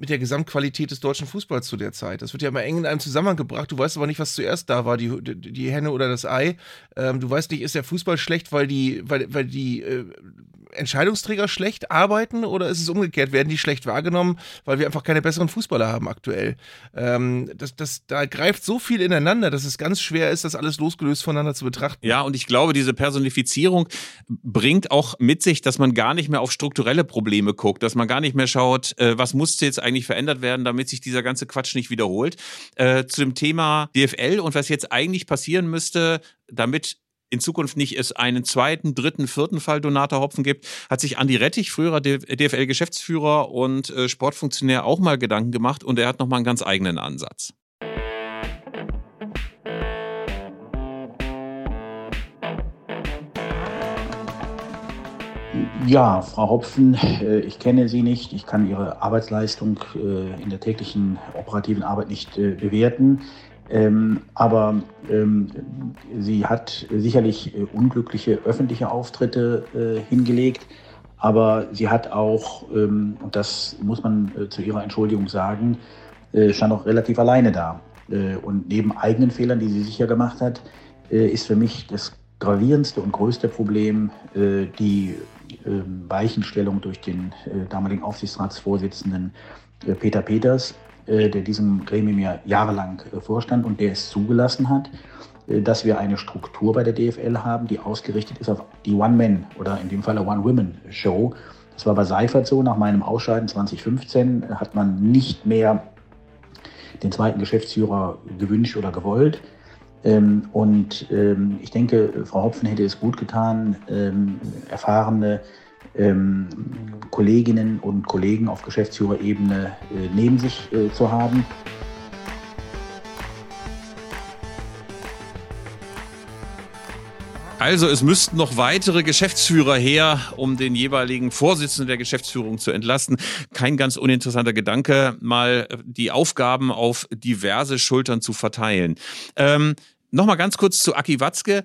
mit der Gesamtqualität des deutschen Fußballs zu der Zeit. Das wird ja immer eng in einem Zusammenhang gebracht. Du weißt aber nicht, was zuerst da war, die, die, die Henne oder das Ei. Ähm, du weißt nicht, ist der Fußball schlecht, weil die, weil, weil die äh, Entscheidungsträger schlecht arbeiten oder ist es umgekehrt? Werden die schlecht wahrgenommen, weil wir einfach keine besseren Fußballer haben aktuell? Ähm, das, das, da greift so viel ineinander, dass es ganz schwer ist, das alles losgelöst voneinander zu betrachten. Ja, und ich glaube, diese Personifizierung bringt auch mit sich, dass man gar nicht mehr auf strukturelle Probleme guckt, dass man gar nicht mehr schaut, äh, was musste jetzt eigentlich verändert werden, damit sich dieser ganze Quatsch nicht wiederholt. Äh, zu dem Thema DFL und was jetzt eigentlich passieren müsste, damit in Zukunft nicht es einen zweiten, dritten, vierten Fall Donata Hopfen gibt, hat sich Andi Rettich, früherer DFL-Geschäftsführer und äh, Sportfunktionär, auch mal Gedanken gemacht und er hat nochmal einen ganz eigenen Ansatz. Ja, Frau Hopfen, äh, ich kenne Sie nicht. Ich kann Ihre Arbeitsleistung äh, in der täglichen operativen Arbeit nicht bewerten. Ähm, aber ähm, sie hat sicherlich äh, unglückliche öffentliche Auftritte äh, hingelegt. Aber sie hat auch, ähm, und das muss man äh, zu ihrer Entschuldigung sagen, äh, stand auch relativ alleine da. Äh, und neben eigenen Fehlern, die sie sicher gemacht hat, äh, ist für mich das gravierendste und größte Problem die ähm, Weichenstellung durch den damaligen Aufsichtsratsvorsitzenden Peter Peters, der diesem Gremium ja jahrelang äh, vorstand und der es zugelassen hat, äh, dass wir eine Struktur bei der DFL haben, die ausgerichtet ist auf die One-Man oder in dem Fall eine One-Women-Show. Das war bei Seifert so. Nach meinem Ausscheiden 2015 hat man nicht mehr den zweiten Geschäftsführer gewünscht oder gewollt. Ähm, und ähm, ich denke, Frau Hopfen hätte es gut getan, ähm, erfahrene ähm, Kolleginnen und Kollegen auf Geschäftsführerebene äh, neben sich äh, zu haben. Also es müssten noch weitere Geschäftsführer her, um den jeweiligen Vorsitzenden der Geschäftsführung zu entlasten. Kein ganz uninteressanter Gedanke, mal die Aufgaben auf diverse Schultern zu verteilen. Ähm, Nochmal ganz kurz zu Aki Watzke.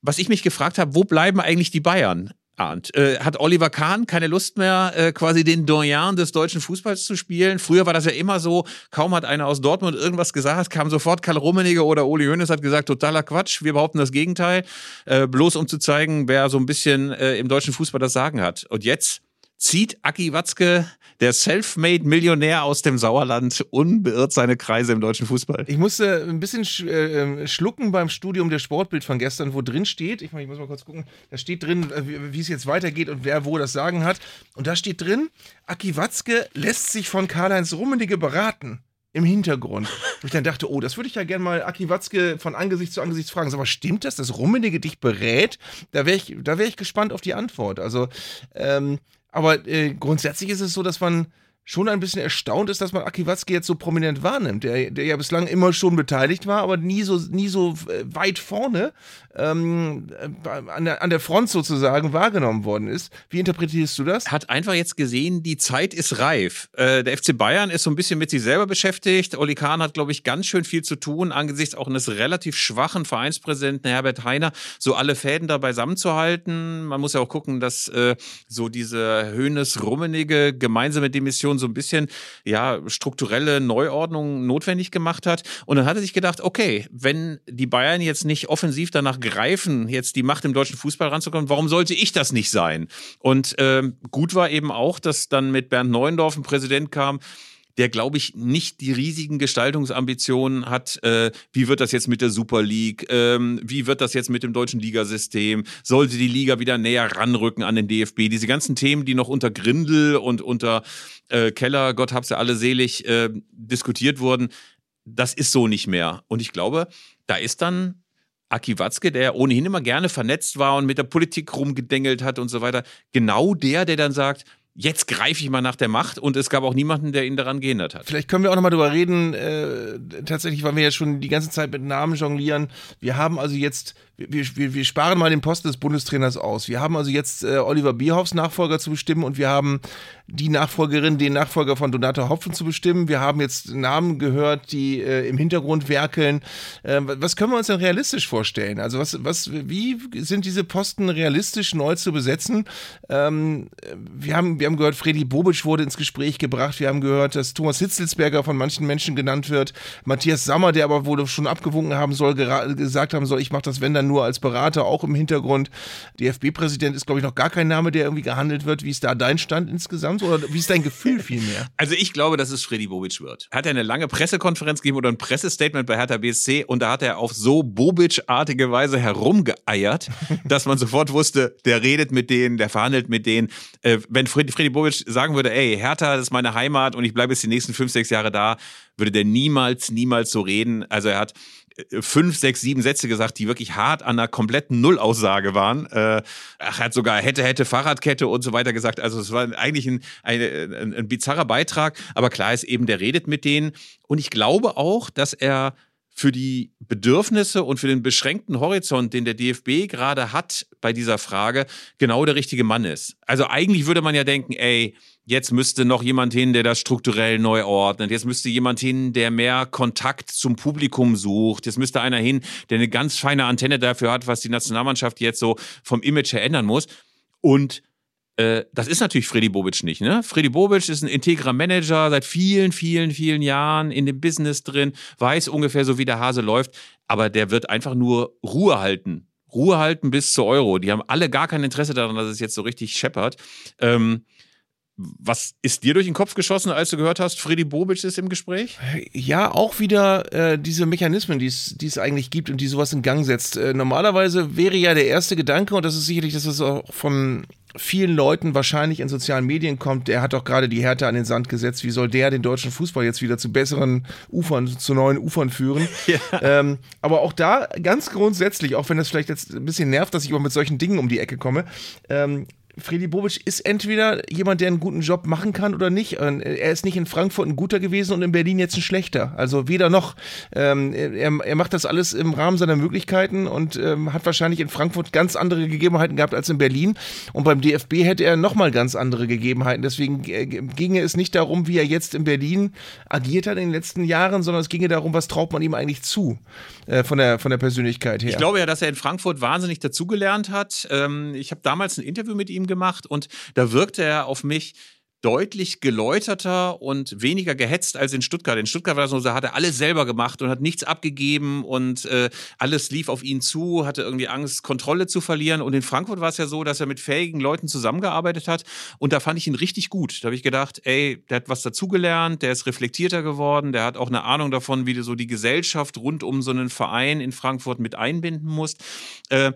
Was ich mich gefragt habe, wo bleiben eigentlich die Bayern? Arndt. Äh, hat Oliver Kahn keine Lust mehr, äh, quasi den Doyen des deutschen Fußballs zu spielen? Früher war das ja immer so, kaum hat einer aus Dortmund irgendwas gesagt, kam sofort Karl Rummenigge oder Uli Hoeneß hat gesagt, totaler Quatsch, wir behaupten das Gegenteil, äh, bloß um zu zeigen, wer so ein bisschen äh, im deutschen Fußball das Sagen hat. Und jetzt zieht Aki Watzke, der Selfmade-Millionär aus dem Sauerland, unbeirrt seine Kreise im deutschen Fußball. Ich musste ein bisschen sch äh, schlucken beim Studium der Sportbild von gestern, wo drin steht, ich, ich muss mal kurz gucken, da steht drin, äh, wie, wie es jetzt weitergeht und wer wo das Sagen hat. Und da steht drin, Aki Watzke lässt sich von Karl-Heinz Rummenigge beraten im Hintergrund. Und ich dann dachte, oh, das würde ich ja gerne mal Aki Watzke von Angesicht zu Angesicht fragen. Sag mal, stimmt das, dass Rummenigge dich berät? Da wäre ich, wär ich gespannt auf die Antwort. Also, ähm, aber äh, grundsätzlich ist es so, dass man schon ein bisschen erstaunt ist, dass man Aki Watzke jetzt so prominent wahrnimmt, der, der ja bislang immer schon beteiligt war, aber nie so, nie so äh, weit vorne ähm, äh, an, der, an der Front sozusagen wahrgenommen worden ist. Wie interpretierst du das? Hat einfach jetzt gesehen, die Zeit ist reif. Äh, der FC Bayern ist so ein bisschen mit sich selber beschäftigt. Oli Kahn hat, glaube ich, ganz schön viel zu tun, angesichts auch eines relativ schwachen Vereinspräsidenten Herbert Heiner, so alle Fäden da beisammen zu halten. Man muss ja auch gucken, dass äh, so diese Höhnes-Rummenige gemeinsame Demission so ein bisschen ja strukturelle Neuordnung notwendig gemacht hat. Und dann hat er sich gedacht, okay, wenn die Bayern jetzt nicht offensiv danach greifen, jetzt die Macht im deutschen Fußball ranzukommen, warum sollte ich das nicht sein? Und äh, gut war eben auch, dass dann mit Bernd Neuendorf ein Präsident kam, der, glaube ich, nicht die riesigen Gestaltungsambitionen hat. Äh, wie wird das jetzt mit der Super League? Ähm, wie wird das jetzt mit dem deutschen Ligasystem? Sollte die Liga wieder näher ranrücken an den DFB? Diese ganzen Themen, die noch unter Grindel und unter äh, Keller, Gott hab's ja alle selig, äh, diskutiert wurden, das ist so nicht mehr. Und ich glaube, da ist dann Aki Watzke, der ohnehin immer gerne vernetzt war und mit der Politik rumgedengelt hat und so weiter, genau der, der dann sagt, jetzt greife ich mal nach der Macht und es gab auch niemanden, der ihn daran gehindert hat. Vielleicht können wir auch nochmal drüber reden, äh, tatsächlich, weil wir ja schon die ganze Zeit mit Namen jonglieren. Wir haben also jetzt wir, wir, wir sparen mal den Posten des Bundestrainers aus. Wir haben also jetzt äh, Oliver Bierhoffs Nachfolger zu bestimmen und wir haben die Nachfolgerin, den Nachfolger von Donata Hopfen zu bestimmen. Wir haben jetzt Namen gehört, die äh, im Hintergrund werkeln. Äh, was können wir uns denn realistisch vorstellen? Also was, was, wie sind diese Posten realistisch neu zu besetzen? Ähm, wir, haben, wir haben gehört, Freddy Bobic wurde ins Gespräch gebracht. Wir haben gehört, dass Thomas Hitzelsberger von manchen Menschen genannt wird. Matthias Sammer, der aber wohl schon abgewunken haben soll, gesagt haben soll, ich mache das, wenn dann nur als Berater, auch im Hintergrund. DFB-Präsident ist, glaube ich, noch gar kein Name, der irgendwie gehandelt wird. Wie ist da dein Stand insgesamt oder wie ist dein Gefühl vielmehr? Also ich glaube, dass es Freddy Bobic wird. Hat er eine lange Pressekonferenz gegeben oder ein Pressestatement bei Hertha BSC und da hat er auf so Bobic-artige Weise herumgeeiert, dass man sofort wusste, der redet mit denen, der verhandelt mit denen. Äh, wenn Freddy, Freddy Bobic sagen würde, ey, Hertha, das ist meine Heimat und ich bleibe jetzt die nächsten fünf, sechs Jahre da, würde der niemals, niemals so reden. Also er hat fünf, sechs, sieben Sätze gesagt, die wirklich hart an einer kompletten Nullaussage waren. Äh, er hat sogar hätte, hätte Fahrradkette und so weiter gesagt. Also es war eigentlich ein, ein, ein, ein bizarrer Beitrag, aber klar ist eben, der redet mit denen. Und ich glaube auch, dass er für die Bedürfnisse und für den beschränkten Horizont, den der DFB gerade hat bei dieser Frage, genau der richtige Mann ist. Also eigentlich würde man ja denken, ey, Jetzt müsste noch jemand hin, der das strukturell neu ordnet. Jetzt müsste jemand hin, der mehr Kontakt zum Publikum sucht. Jetzt müsste einer hin, der eine ganz feine Antenne dafür hat, was die Nationalmannschaft jetzt so vom Image her ändern muss. Und äh, das ist natürlich Freddy Bobic nicht. Ne? Freddy Bobic ist ein integrer Manager, seit vielen, vielen, vielen Jahren in dem Business drin, weiß ungefähr so, wie der Hase läuft, aber der wird einfach nur Ruhe halten. Ruhe halten bis zur Euro. Die haben alle gar kein Interesse daran, dass es jetzt so richtig scheppert. Ähm, was ist dir durch den Kopf geschossen, als du gehört hast, Freddy Bobic ist im Gespräch? Ja, auch wieder äh, diese Mechanismen, die es eigentlich gibt und die sowas in Gang setzt. Äh, normalerweise wäre ja der erste Gedanke, und das ist sicherlich, dass es auch von vielen Leuten wahrscheinlich in sozialen Medien kommt, der hat doch gerade die Härte an den Sand gesetzt. Wie soll der den deutschen Fußball jetzt wieder zu besseren Ufern, zu neuen Ufern führen? Ja. Ähm, aber auch da ganz grundsätzlich, auch wenn das vielleicht jetzt ein bisschen nervt, dass ich immer mit solchen Dingen um die Ecke komme, ähm, Freddy Bobic ist entweder jemand, der einen guten Job machen kann oder nicht. Er ist nicht in Frankfurt ein guter gewesen und in Berlin jetzt ein schlechter. Also weder noch. Ähm, er, er, macht das alles im Rahmen seiner Möglichkeiten und ähm, hat wahrscheinlich in Frankfurt ganz andere Gegebenheiten gehabt als in Berlin. Und beim DFB hätte er nochmal ganz andere Gegebenheiten. Deswegen äh, ginge es nicht darum, wie er jetzt in Berlin agiert hat in den letzten Jahren, sondern es ginge darum, was traut man ihm eigentlich zu äh, von, der, von der Persönlichkeit her. Ich glaube ja, dass er in Frankfurt wahnsinnig dazugelernt hat. Ähm, ich habe damals ein Interview mit ihm gemacht und da wirkte er auf mich deutlich geläuterter und weniger gehetzt als in Stuttgart. In Stuttgart war das so, da hat er alles selber gemacht und hat nichts abgegeben und äh, alles lief auf ihn zu, hatte irgendwie Angst, Kontrolle zu verlieren. Und in Frankfurt war es ja so, dass er mit fähigen Leuten zusammengearbeitet hat und da fand ich ihn richtig gut. Da habe ich gedacht, ey, der hat was dazugelernt, der ist reflektierter geworden, der hat auch eine Ahnung davon, wie du so die Gesellschaft rund um so einen Verein in Frankfurt mit einbinden musst. Äh,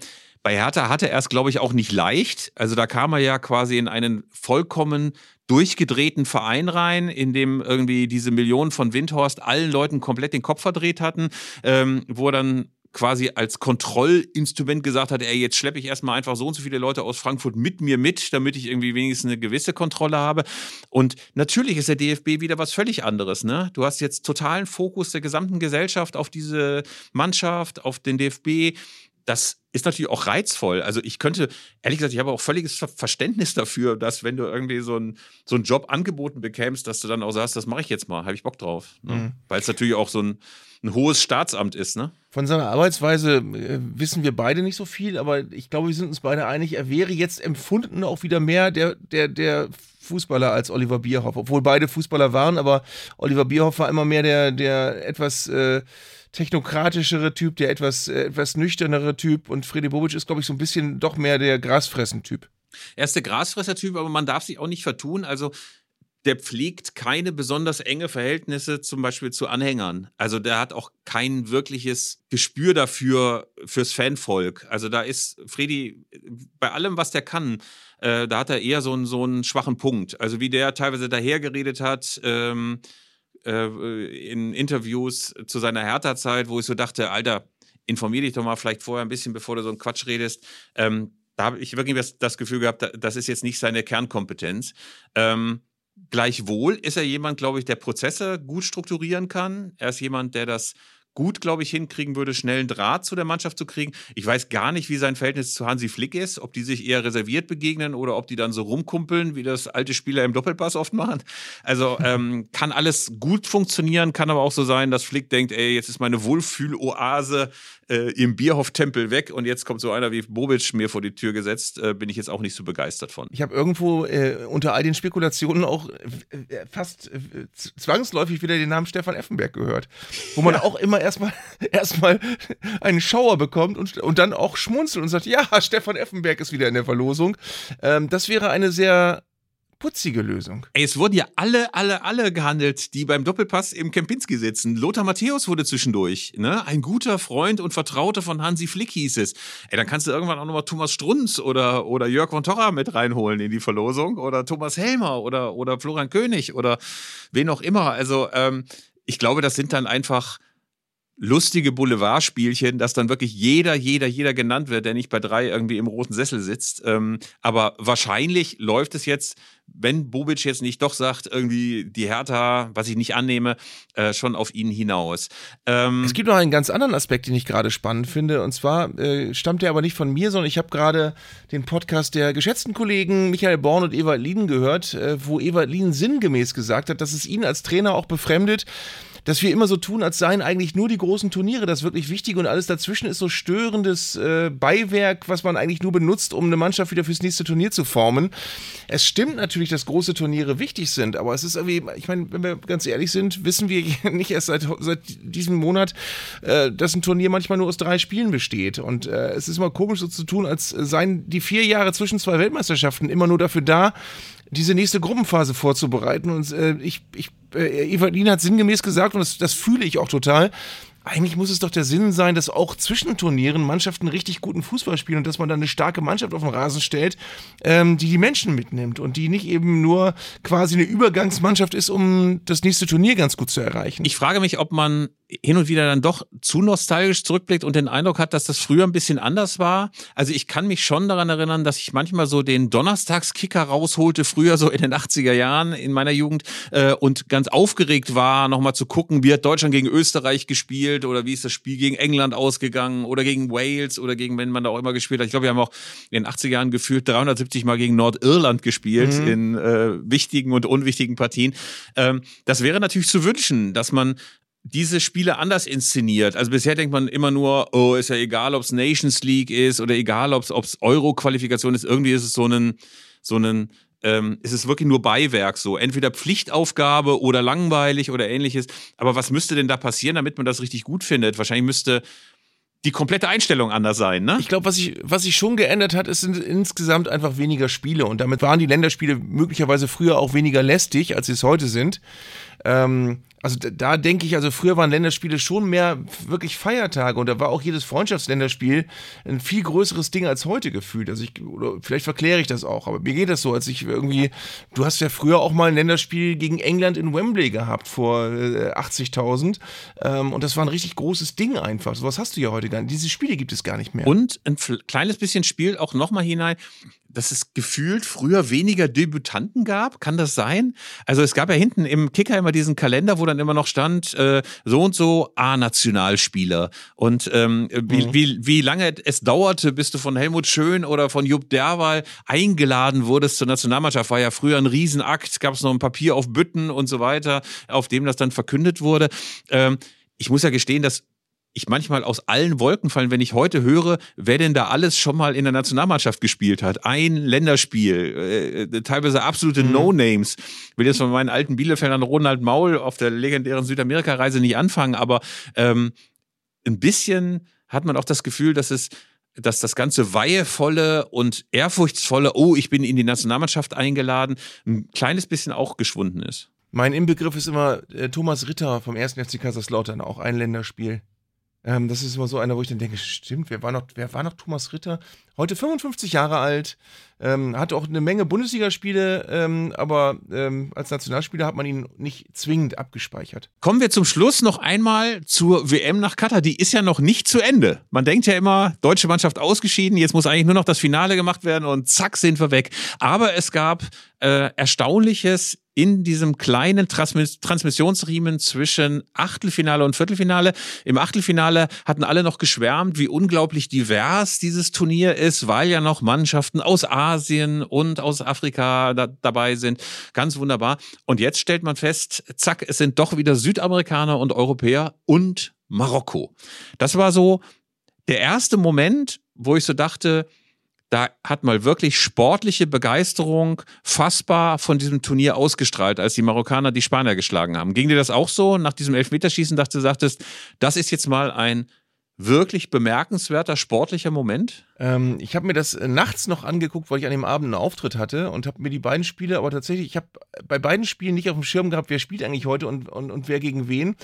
bei Hertha hatte er es, glaube ich, auch nicht leicht. Also da kam er ja quasi in einen vollkommen durchgedrehten Verein rein, in dem irgendwie diese Millionen von Windhorst allen Leuten komplett den Kopf verdreht hatten, ähm, wo er dann quasi als Kontrollinstrument gesagt hat, ey, jetzt schleppe ich erstmal einfach so und so viele Leute aus Frankfurt mit mir mit, damit ich irgendwie wenigstens eine gewisse Kontrolle habe. Und natürlich ist der DFB wieder was völlig anderes. Ne? Du hast jetzt totalen Fokus der gesamten Gesellschaft auf diese Mannschaft, auf den DFB das ist natürlich auch reizvoll. Also ich könnte, ehrlich gesagt, ich habe auch völliges Verständnis dafür, dass wenn du irgendwie so, ein, so einen Job angeboten bekämst, dass du dann auch sagst, das mache ich jetzt mal, habe ich Bock drauf. Ne? Mhm. Weil es natürlich auch so ein, ein hohes Staatsamt ist, ne? Von seiner Arbeitsweise äh, wissen wir beide nicht so viel, aber ich glaube, wir sind uns beide einig, er wäre jetzt empfunden auch wieder mehr der, der, der Fußballer als Oliver Bierhoff, obwohl beide Fußballer waren, aber Oliver Bierhoff war immer mehr der, der etwas äh, technokratischere Typ, der etwas, äh, etwas nüchternere Typ und Freddy Bobic ist, glaube ich, so ein bisschen doch mehr der Grasfressen-Typ. Er ist der Grasfresser-Typ, aber man darf sich auch nicht vertun. Also der pflegt keine besonders enge Verhältnisse zum Beispiel zu Anhängern. Also der hat auch kein wirkliches Gespür dafür fürs Fanvolk. Also da ist Freddy bei allem, was der kann, äh, da hat er eher so einen, so einen schwachen Punkt. Also wie der teilweise dahergeredet hat, ähm, äh, in Interviews zu seiner Hertha-Zeit, wo ich so dachte, Alter, informier dich doch mal vielleicht vorher ein bisschen, bevor du so einen Quatsch redest. Ähm, da habe ich wirklich das, Gefühl gehabt, das ist jetzt nicht seine Kernkompetenz. Ähm, gleichwohl ist er jemand, glaube ich, der Prozesse gut strukturieren kann. Er ist jemand, der das gut, glaube ich, hinkriegen würde, schnell einen Draht zu der Mannschaft zu kriegen. Ich weiß gar nicht, wie sein Verhältnis zu Hansi Flick ist, ob die sich eher reserviert begegnen oder ob die dann so rumkumpeln, wie das alte Spieler im Doppelpass oft machen. Also ähm, kann alles gut funktionieren, kann aber auch so sein, dass Flick denkt, ey, jetzt ist meine Wohlfühloase äh, im Bierhoff-Tempel weg und jetzt kommt so einer wie Bobic mir vor die Tür gesetzt, äh, bin ich jetzt auch nicht so begeistert von. Ich habe irgendwo äh, unter all den Spekulationen auch äh, fast äh, zwangsläufig wieder den Namen Stefan Effenberg gehört, wo man ja. auch immer erstmal erstmal einen Schauer bekommt und, und dann auch schmunzelt und sagt, ja, Stefan Effenberg ist wieder in der Verlosung. Ähm, das wäre eine sehr putzige Lösung. Ey, es wurden ja alle, alle, alle gehandelt, die beim Doppelpass im Kempinski sitzen. Lothar Matthäus wurde zwischendurch, ne? Ein guter Freund und Vertrauter von Hansi Flick hieß es. Ey, dann kannst du irgendwann auch nochmal Thomas Strunz oder, oder Jörg von Torra mit reinholen in die Verlosung oder Thomas Helmer oder, oder Florian König oder wen auch immer. Also, ähm, ich glaube, das sind dann einfach lustige Boulevardspielchen, dass dann wirklich jeder, jeder, jeder genannt wird, der nicht bei drei irgendwie im roten Sessel sitzt. Ähm, aber wahrscheinlich läuft es jetzt, wenn Bobic jetzt nicht doch sagt, irgendwie die Hertha, was ich nicht annehme, äh, schon auf ihn hinaus. Ähm, es gibt noch einen ganz anderen Aspekt, den ich gerade spannend finde. Und zwar äh, stammt der aber nicht von mir, sondern ich habe gerade den Podcast der geschätzten Kollegen Michael Born und Ewald Lieden gehört, äh, wo Ewald Lieden sinngemäß gesagt hat, dass es ihn als Trainer auch befremdet, dass wir immer so tun, als seien eigentlich nur die großen Turniere das wirklich Wichtige und alles dazwischen ist so störendes äh, Beiwerk, was man eigentlich nur benutzt, um eine Mannschaft wieder fürs nächste Turnier zu formen. Es stimmt natürlich, dass große Turniere wichtig sind, aber es ist irgendwie, ich meine, wenn wir ganz ehrlich sind, wissen wir nicht erst seit, seit diesem Monat, äh, dass ein Turnier manchmal nur aus drei Spielen besteht. Und äh, es ist immer komisch so zu tun, als seien die vier Jahre zwischen zwei Weltmeisterschaften immer nur dafür da, diese nächste Gruppenphase vorzubereiten. Und äh, ich, ich, äh, Evalin hat sinngemäß gesagt, und das, das fühle ich auch total, eigentlich muss es doch der Sinn sein, dass auch zwischen Turnieren Mannschaften richtig guten Fußball spielen und dass man dann eine starke Mannschaft auf den Rasen stellt, ähm, die die Menschen mitnimmt und die nicht eben nur quasi eine Übergangsmannschaft ist, um das nächste Turnier ganz gut zu erreichen. Ich frage mich, ob man hin und wieder dann doch zu nostalgisch zurückblickt und den Eindruck hat, dass das früher ein bisschen anders war. Also ich kann mich schon daran erinnern, dass ich manchmal so den Donnerstagskicker rausholte, früher so in den 80er Jahren in meiner Jugend äh, und ganz aufgeregt war, nochmal zu gucken, wie hat Deutschland gegen Österreich gespielt oder wie ist das Spiel gegen England ausgegangen oder gegen Wales oder gegen, wenn man da auch immer gespielt hat. Ich glaube, wir haben auch in den 80er Jahren gefühlt 370 Mal gegen Nordirland gespielt mhm. in äh, wichtigen und unwichtigen Partien. Ähm, das wäre natürlich zu wünschen, dass man diese Spiele anders inszeniert. Also bisher denkt man immer nur, oh, ist ja egal, ob es Nations League ist oder egal, ob es Euro-Qualifikation ist. Irgendwie ist es so ein, so ein, ähm, ist es wirklich nur Beiwerk so. Entweder Pflichtaufgabe oder langweilig oder ähnliches. Aber was müsste denn da passieren, damit man das richtig gut findet? Wahrscheinlich müsste die komplette Einstellung anders sein, ne? Ich glaube, was sich was sich schon geändert hat, ist sind insgesamt einfach weniger Spiele und damit waren die Länderspiele möglicherweise früher auch weniger lästig, als sie es heute sind. Ähm, also da, da denke ich, also früher waren Länderspiele schon mehr wirklich Feiertage und da war auch jedes Freundschaftsländerspiel ein viel größeres Ding als heute gefühlt. Also ich, oder vielleicht verkläre ich das auch, aber mir geht das so, als ich irgendwie, du hast ja früher auch mal ein Länderspiel gegen England in Wembley gehabt vor äh, 80.000 ähm, und das war ein richtig großes Ding einfach. So was hast du ja heute gar nicht. Diese Spiele gibt es gar nicht mehr. Und ein kleines bisschen Spiel auch nochmal hinein dass es gefühlt früher weniger Debütanten gab? Kann das sein? Also es gab ja hinten im Kicker immer diesen Kalender, wo dann immer noch stand, äh, so und so A-Nationalspieler. Und ähm, wie, mhm. wie, wie lange es dauerte, bis du von Helmut Schön oder von Jupp Derwal eingeladen wurdest zur Nationalmannschaft, war ja früher ein Riesenakt, gab es noch ein Papier auf Bütten und so weiter, auf dem das dann verkündet wurde. Ähm, ich muss ja gestehen, dass ich manchmal aus allen Wolken fallen, wenn ich heute höre, wer denn da alles schon mal in der Nationalmannschaft gespielt hat. Ein Länderspiel, äh, teilweise absolute mhm. No-Names. Ich will jetzt von meinen alten Bielefeldern Ronald Maul auf der legendären Südamerika-Reise nicht anfangen, aber ähm, ein bisschen hat man auch das Gefühl, dass es dass das ganze weihevolle und ehrfurchtsvolle, oh, ich bin in die Nationalmannschaft eingeladen, ein kleines bisschen auch geschwunden ist. Mein Inbegriff ist immer äh, Thomas Ritter vom 1. FC Kaiserslautern, auch ein Länderspiel. Ähm, das ist immer so einer, wo ich dann denke, stimmt, wer war noch, wer war noch Thomas Ritter? Heute 55 Jahre alt, ähm, hat auch eine Menge Bundesligaspiele, ähm, aber ähm, als Nationalspieler hat man ihn nicht zwingend abgespeichert. Kommen wir zum Schluss noch einmal zur WM nach Katar. Die ist ja noch nicht zu Ende. Man denkt ja immer, deutsche Mannschaft ausgeschieden, jetzt muss eigentlich nur noch das Finale gemacht werden und zack sind wir weg. Aber es gab äh, Erstaunliches in diesem kleinen Transmiss Transmissionsriemen zwischen Achtelfinale und Viertelfinale. Im Achtelfinale hatten alle noch geschwärmt, wie unglaublich divers dieses Turnier ist, weil ja noch Mannschaften aus Asien und aus Afrika da, dabei sind. Ganz wunderbar. Und jetzt stellt man fest, zack, es sind doch wieder Südamerikaner und Europäer und Marokko. Das war so der erste Moment, wo ich so dachte, da hat mal wirklich sportliche Begeisterung fassbar von diesem Turnier ausgestrahlt, als die Marokkaner die Spanier geschlagen haben. Ging dir das auch so? Nach diesem Elfmeterschießen dachte sagtest, das ist jetzt mal ein wirklich bemerkenswerter sportlicher Moment? Ähm, ich habe mir das äh, nachts noch angeguckt, weil ich an dem Abend einen Auftritt hatte und habe mir die beiden Spiele, aber tatsächlich, ich habe bei beiden Spielen nicht auf dem Schirm gehabt, wer spielt eigentlich heute und, und, und wer gegen wen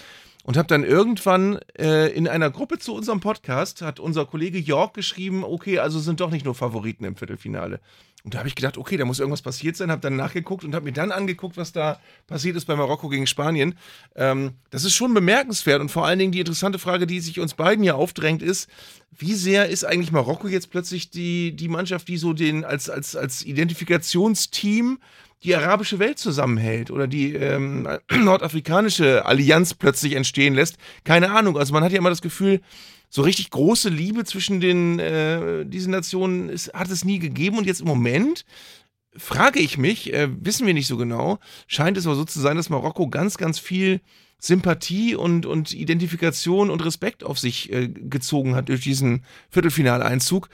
und habe dann irgendwann äh, in einer Gruppe zu unserem Podcast hat unser Kollege Jörg geschrieben, okay, also sind doch nicht nur Favoriten im Viertelfinale. Und da habe ich gedacht, okay, da muss irgendwas passiert sein, habe dann nachgeguckt und habe mir dann angeguckt, was da passiert ist bei Marokko gegen Spanien. Ähm, das ist schon bemerkenswert und vor allen Dingen die interessante Frage, die sich uns beiden ja aufdrängt, ist, wie sehr ist eigentlich Marokko jetzt plötzlich die, die Mannschaft, die so den als, als, als Identifikationsteam die arabische Welt zusammenhält oder die ähm, nordafrikanische Allianz plötzlich entstehen lässt. Keine Ahnung. Also man hat ja immer das Gefühl, so richtig große Liebe zwischen den äh, diesen Nationen ist, hat es nie gegeben und jetzt im Moment frage ich mich, äh, wissen wir nicht so genau, scheint es aber so zu sein, dass Marokko ganz, ganz viel Sympathie und, und Identifikation und Respekt auf sich äh, gezogen hat durch diesen Viertelfinaleinzug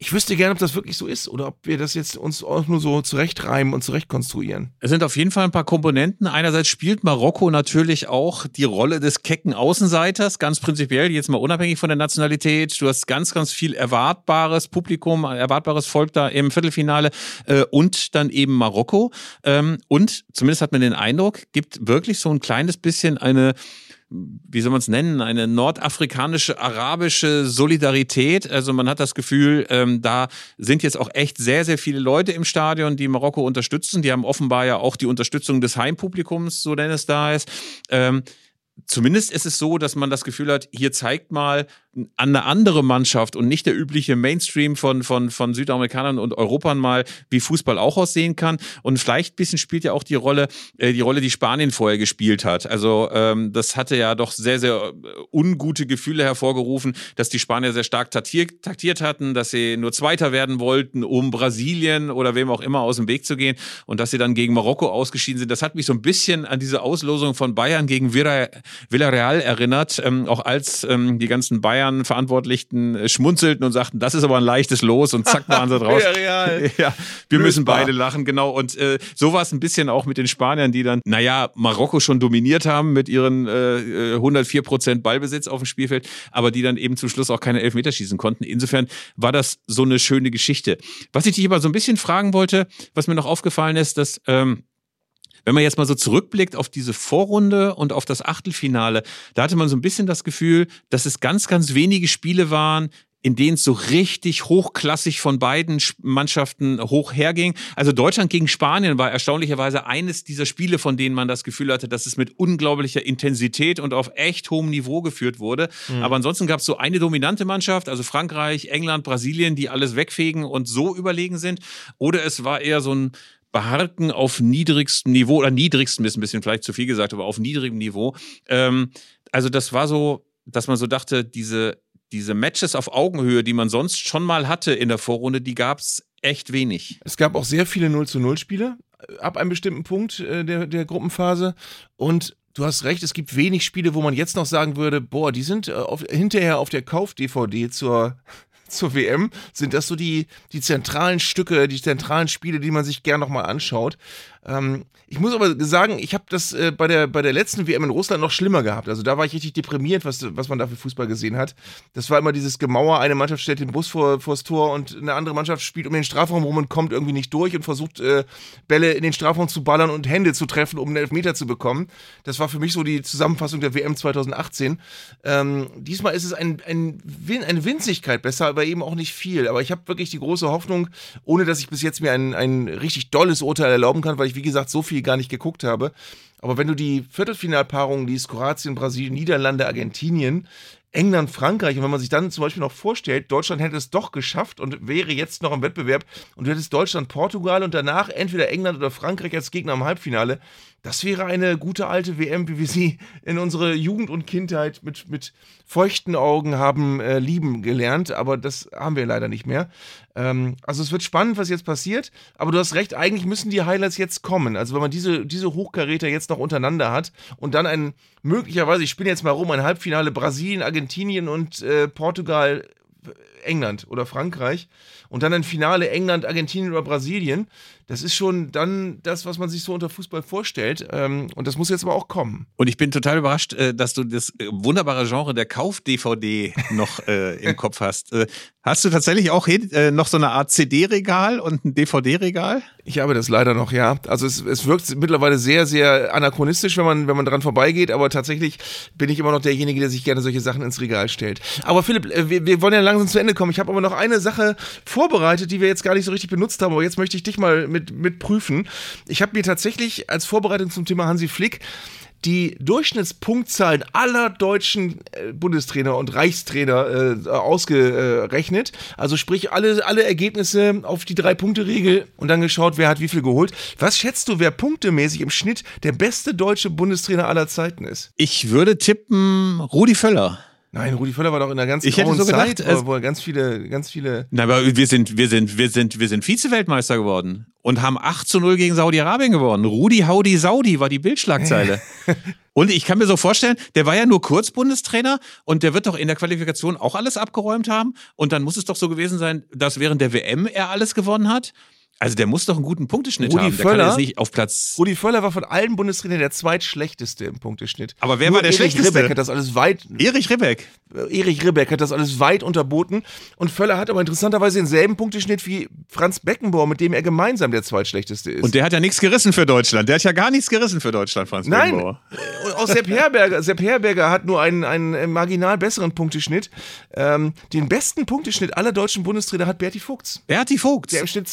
ich wüsste gerne, ob das wirklich so ist oder ob wir das jetzt uns auch nur so zurechtreimen und zurechtkonstruieren. Es sind auf jeden Fall ein paar Komponenten. Einerseits spielt Marokko natürlich auch die Rolle des kecken Außenseiters, ganz prinzipiell, jetzt mal unabhängig von der Nationalität. Du hast ganz, ganz viel erwartbares Publikum, erwartbares Volk da im Viertelfinale äh, und dann eben Marokko. Ähm, und zumindest hat man den Eindruck, gibt wirklich so ein kleines bisschen eine wie soll man es nennen, eine nordafrikanische, arabische Solidarität. Also man hat das Gefühl, ähm, da sind jetzt auch echt sehr, sehr viele Leute im Stadion, die Marokko unterstützen. Die haben offenbar ja auch die Unterstützung des Heimpublikums, so denn es da ist. Ähm, zumindest ist es so, dass man das Gefühl hat, hier zeigt mal eine andere Mannschaft und nicht der übliche Mainstream von, von, von Südamerikanern und Europern mal, wie Fußball auch aussehen kann. Und vielleicht ein bisschen spielt ja auch die Rolle, äh, die Rolle, die Spanien vorher gespielt hat. Also ähm, das hatte ja doch sehr, sehr äh, ungute Gefühle hervorgerufen, dass die Spanier sehr stark taktiert, taktiert hatten, dass sie nur Zweiter werden wollten, um Brasilien oder wem auch immer aus dem Weg zu gehen und dass sie dann gegen Marokko ausgeschieden sind. Das hat mich so ein bisschen an diese Auslosung von Bayern gegen Villarreal erinnert, ähm, auch als ähm, die ganzen Bayern Bayern-Verantwortlichen äh, schmunzelten und sagten, das ist aber ein leichtes Los und zack waren sie draus. ja, ja, wir müssen beide lachen, genau. Und äh, so war es ein bisschen auch mit den Spaniern, die dann, naja, Marokko schon dominiert haben mit ihren äh, 104 Prozent Ballbesitz auf dem Spielfeld, aber die dann eben zum Schluss auch keine Elfmeter schießen konnten. Insofern war das so eine schöne Geschichte. Was ich dich aber so ein bisschen fragen wollte, was mir noch aufgefallen ist, dass ähm, wenn man jetzt mal so zurückblickt auf diese Vorrunde und auf das Achtelfinale, da hatte man so ein bisschen das Gefühl, dass es ganz, ganz wenige Spiele waren, in denen es so richtig hochklassig von beiden Mannschaften hoch herging. Also Deutschland gegen Spanien war erstaunlicherweise eines dieser Spiele, von denen man das Gefühl hatte, dass es mit unglaublicher Intensität und auf echt hohem Niveau geführt wurde. Mhm. Aber ansonsten gab es so eine dominante Mannschaft, also Frankreich, England, Brasilien, die alles wegfegen und so überlegen sind. Oder es war eher so ein beharken auf niedrigstem Niveau, oder niedrigstem ist ein bisschen vielleicht zu viel gesagt, aber auf niedrigem Niveau. Ähm, also das war so, dass man so dachte, diese, diese Matches auf Augenhöhe, die man sonst schon mal hatte in der Vorrunde, die gab es echt wenig. Es gab auch sehr viele 0 zu 0 Spiele äh, ab einem bestimmten Punkt äh, der, der Gruppenphase und du hast recht, es gibt wenig Spiele, wo man jetzt noch sagen würde, boah, die sind äh, auf, hinterher auf der Kauf-DVD zur zur WM sind das so die, die zentralen Stücke, die zentralen Spiele, die man sich gern nochmal anschaut. Ähm, ich muss aber sagen, ich habe das äh, bei, der, bei der letzten WM in Russland noch schlimmer gehabt. Also da war ich richtig deprimiert, was, was man da für Fußball gesehen hat. Das war immer dieses Gemauer, eine Mannschaft stellt den Bus vor, vors Tor und eine andere Mannschaft spielt um den Strafraum rum und kommt irgendwie nicht durch und versucht äh, Bälle in den Strafraum zu ballern und Hände zu treffen, um einen Elfmeter zu bekommen. Das war für mich so die Zusammenfassung der WM 2018. Ähm, diesmal ist es ein, ein, eine Winzigkeit besser, aber eben auch nicht viel. Aber ich habe wirklich die große Hoffnung, ohne dass ich bis jetzt mir ein, ein richtig dolles Urteil erlauben kann, weil ich wie gesagt, so viel gar nicht geguckt habe. Aber wenn du die Viertelfinalpaarungen liest, Kroatien, Brasilien, Niederlande, Argentinien, England, Frankreich. Und wenn man sich dann zum Beispiel noch vorstellt, Deutschland hätte es doch geschafft und wäre jetzt noch im Wettbewerb und du hättest Deutschland, Portugal und danach entweder England oder Frankreich als Gegner im Halbfinale, das wäre eine gute alte WM, wie wir sie in unserer Jugend und Kindheit mit, mit feuchten Augen haben äh, lieben gelernt, aber das haben wir leider nicht mehr. Ähm, also es wird spannend, was jetzt passiert, aber du hast recht, eigentlich müssen die Highlights jetzt kommen. Also wenn man diese, diese Hochkaräter jetzt noch untereinander hat und dann ein möglicherweise, ich spinne jetzt mal rum, ein Halbfinale Brasilien, Argentinien und äh, Portugal England oder Frankreich und dann ein Finale England, Argentinien oder Brasilien. Das ist schon dann das, was man sich so unter Fußball vorstellt. Ähm, und das muss jetzt aber auch kommen. Und ich bin total überrascht, äh, dass du das äh, wunderbare Genre der Kauf-DVD noch äh, im Kopf hast. Hast du tatsächlich auch noch so eine Art CD-Regal und ein DVD-Regal? Ich habe das leider noch, ja. Also es, es wirkt mittlerweile sehr, sehr anachronistisch, wenn man, wenn man dran vorbeigeht, aber tatsächlich bin ich immer noch derjenige, der sich gerne solche Sachen ins Regal stellt. Aber Philipp, wir, wir wollen ja langsam zu Ende kommen. Ich habe aber noch eine Sache vorbereitet, die wir jetzt gar nicht so richtig benutzt haben, aber jetzt möchte ich dich mal mit mit, mit prüfen. Ich habe mir tatsächlich als Vorbereitung zum Thema Hansi Flick die Durchschnittspunktzahlen aller deutschen äh, Bundestrainer und Reichstrainer äh, ausgerechnet. Also sprich alle, alle Ergebnisse auf die Drei-Punkte-Regel und dann geschaut, wer hat wie viel geholt. Was schätzt du, wer punktemäßig im Schnitt der beste deutsche Bundestrainer aller Zeiten ist? Ich würde tippen Rudi Völler. Nein, Rudi Völler war doch in der ganzen ich hätte so Zeit, gedacht, wo er ganz viele, ganz viele. Na, aber wir sind, wir sind, wir sind, wir sind Vize-Weltmeister geworden und haben 8 zu 0 gegen Saudi-Arabien gewonnen. Rudi Haudi Saudi war die Bildschlagzeile. und ich kann mir so vorstellen, der war ja nur kurz Bundestrainer und der wird doch in der Qualifikation auch alles abgeräumt haben. Und dann muss es doch so gewesen sein, dass während der WM er alles gewonnen hat. Also der muss doch einen guten Punkteschnitt Rudi haben. Der Völler, kann jetzt nicht auf Platz. Rudi Völler war von allen Bundestrainern der zweitschlechteste im Punkteschnitt. Aber wer Nur war der Erich schlechteste? Ribbeck hat das alles weit. Erich Ribbeck. Erich Ribbeck hat das alles weit unterboten. Und Völler hat aber interessanterweise denselben Punkteschnitt wie Franz Beckenbauer, mit dem er gemeinsam der zweitschlechteste ist. Und der hat ja nichts gerissen für Deutschland. Der hat ja gar nichts gerissen für Deutschland, Franz Nein, Beckenbauer. und auch Sepp Herberger, Sepp Herberger hat nur einen, einen marginal besseren Punkteschnitt. Ähm, den besten Punkteschnitt aller deutschen Bundestrainer hat Berti Vogts. Berti Vogts. Der im Schnitt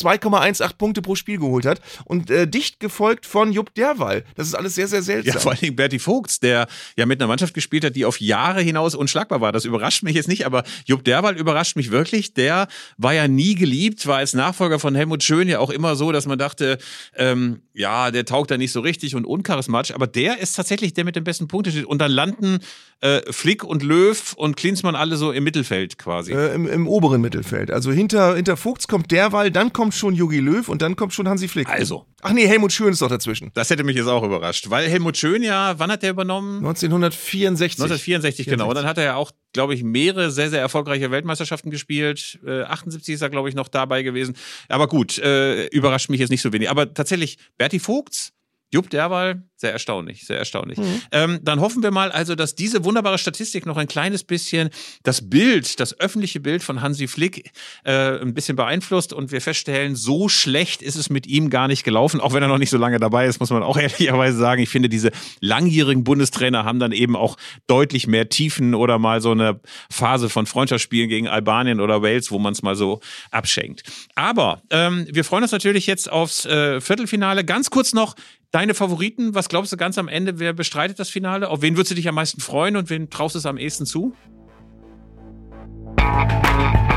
2,18 Punkte pro Spiel geholt hat. Und äh, dicht gefolgt von Jupp Derwal. Das ist alles sehr, sehr seltsam. Ja, vor allen Dingen Berti Vogts, der ja mit einer Mannschaft gespielt hat, die auf Jahre hinaus unschlagbar war. Das überrascht mich jetzt nicht, aber Jupp Derwal überrascht mich wirklich. Der war ja nie geliebt, war als Nachfolger von Helmut Schön ja auch immer so, dass man dachte, ähm, ja, der taugt da nicht so richtig und uncharismatisch, aber der ist tatsächlich der mit dem besten Punkteschnitt. Und dann landen äh, Flick und Löw und Klinsmann alle so im Mittelfeld quasi. Äh, im, Im oberen Mittelfeld. Also hinter, hinter Vogts kommt Derwal, dann kommt schon Jogi Löw und dann kommt schon Hansi Flick. Also. Ach nee, Helmut Schön ist doch dazwischen. Das hätte mich jetzt auch überrascht, weil Helmut Schön ja, wann hat der übernommen? 1964. 1964, genau. Und dann hat er ja auch, glaube ich, mehrere sehr, sehr erfolgreiche Weltmeisterschaften gespielt. Äh, 78 ist er, glaube ich, noch dabei gewesen. Aber gut, äh, überrascht mich jetzt nicht so wenig. Aber tatsächlich, Berti Vogts, Jupp Derwal, sehr erstaunlich, sehr erstaunlich. Mhm. Ähm, dann hoffen wir mal also, dass diese wunderbare Statistik noch ein kleines bisschen das Bild, das öffentliche Bild von Hansi Flick äh, ein bisschen beeinflusst und wir feststellen, so schlecht ist es mit ihm gar nicht gelaufen, auch wenn er noch nicht so lange dabei ist, muss man auch ehrlicherweise sagen. Ich finde, diese langjährigen Bundestrainer haben dann eben auch deutlich mehr Tiefen oder mal so eine Phase von Freundschaftsspielen gegen Albanien oder Wales, wo man es mal so abschenkt. Aber ähm, wir freuen uns natürlich jetzt aufs äh, Viertelfinale. Ganz kurz noch, Deine Favoriten, was glaubst du ganz am Ende, wer bestreitet das Finale? Auf wen würdest du dich am meisten freuen und wen traust du es am ehesten zu?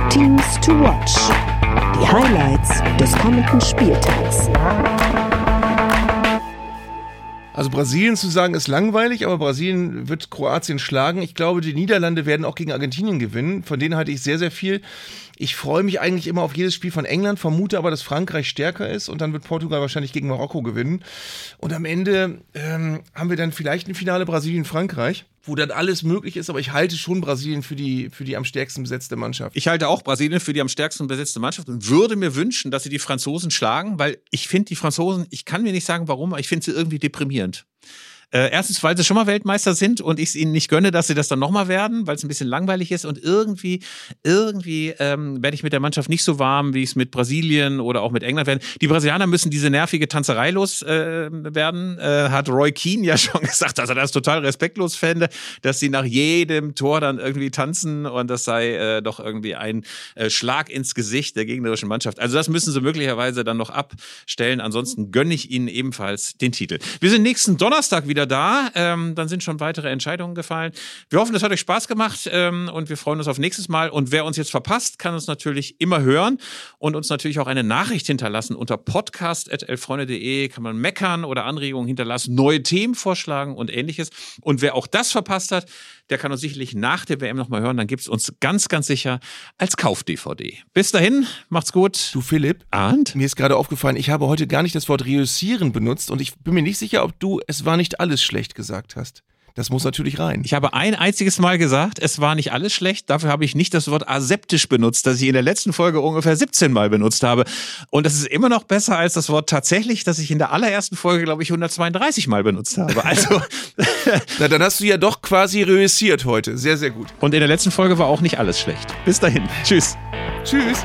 Teams to watch. Die Highlights des kommenden Spieltags. Also Brasilien zu sagen ist langweilig, aber Brasilien wird Kroatien schlagen. Ich glaube, die Niederlande werden auch gegen Argentinien gewinnen. Von denen halte ich sehr, sehr viel. Ich freue mich eigentlich immer auf jedes Spiel von England, vermute aber, dass Frankreich stärker ist und dann wird Portugal wahrscheinlich gegen Marokko gewinnen. Und am Ende ähm, haben wir dann vielleicht ein Finale Brasilien-Frankreich, wo dann alles möglich ist, aber ich halte schon Brasilien für die, für die am stärksten besetzte Mannschaft. Ich halte auch Brasilien für die am stärksten besetzte Mannschaft und würde mir wünschen, dass sie die Franzosen schlagen, weil ich finde die Franzosen, ich kann mir nicht sagen warum, aber ich finde sie irgendwie deprimierend. Äh, erstens, weil sie schon mal Weltmeister sind und ich es ihnen nicht gönne, dass sie das dann nochmal werden, weil es ein bisschen langweilig ist. Und irgendwie, irgendwie ähm, werde ich mit der Mannschaft nicht so warm, wie ich es mit Brasilien oder auch mit England werde. Die Brasilianer müssen diese nervige Tanzerei los äh, äh, hat Roy Keane ja schon gesagt, dass er das total respektlos fände, dass sie nach jedem Tor dann irgendwie tanzen und das sei äh, doch irgendwie ein äh, Schlag ins Gesicht der gegnerischen Mannschaft. Also das müssen sie möglicherweise dann noch abstellen. Ansonsten gönne ich ihnen ebenfalls den Titel. Wir sind nächsten Donnerstag wieder da. Ähm, dann sind schon weitere Entscheidungen gefallen. Wir hoffen, es hat euch Spaß gemacht ähm, und wir freuen uns auf nächstes Mal. Und wer uns jetzt verpasst, kann uns natürlich immer hören und uns natürlich auch eine Nachricht hinterlassen unter podcast.elfreunde.de kann man meckern oder Anregungen hinterlassen, neue Themen vorschlagen und ähnliches. Und wer auch das verpasst hat, der kann uns sicherlich nach der WM nochmal hören. Dann gibt es uns ganz, ganz sicher als Kauf-DVD. Bis dahin, macht's gut. Du Philipp, Arndt? mir ist gerade aufgefallen, ich habe heute gar nicht das Wort reüssieren benutzt und ich bin mir nicht sicher, ob du es war nicht alles schlecht gesagt hast. Das muss natürlich rein. Ich habe ein einziges Mal gesagt, es war nicht alles schlecht. Dafür habe ich nicht das Wort aseptisch benutzt, das ich in der letzten Folge ungefähr 17 Mal benutzt habe. Und das ist immer noch besser als das Wort tatsächlich, das ich in der allerersten Folge, glaube ich, 132 Mal benutzt habe. Also. Na, dann hast du ja doch quasi reüssiert heute. Sehr, sehr gut. Und in der letzten Folge war auch nicht alles schlecht. Bis dahin. Tschüss. Tschüss.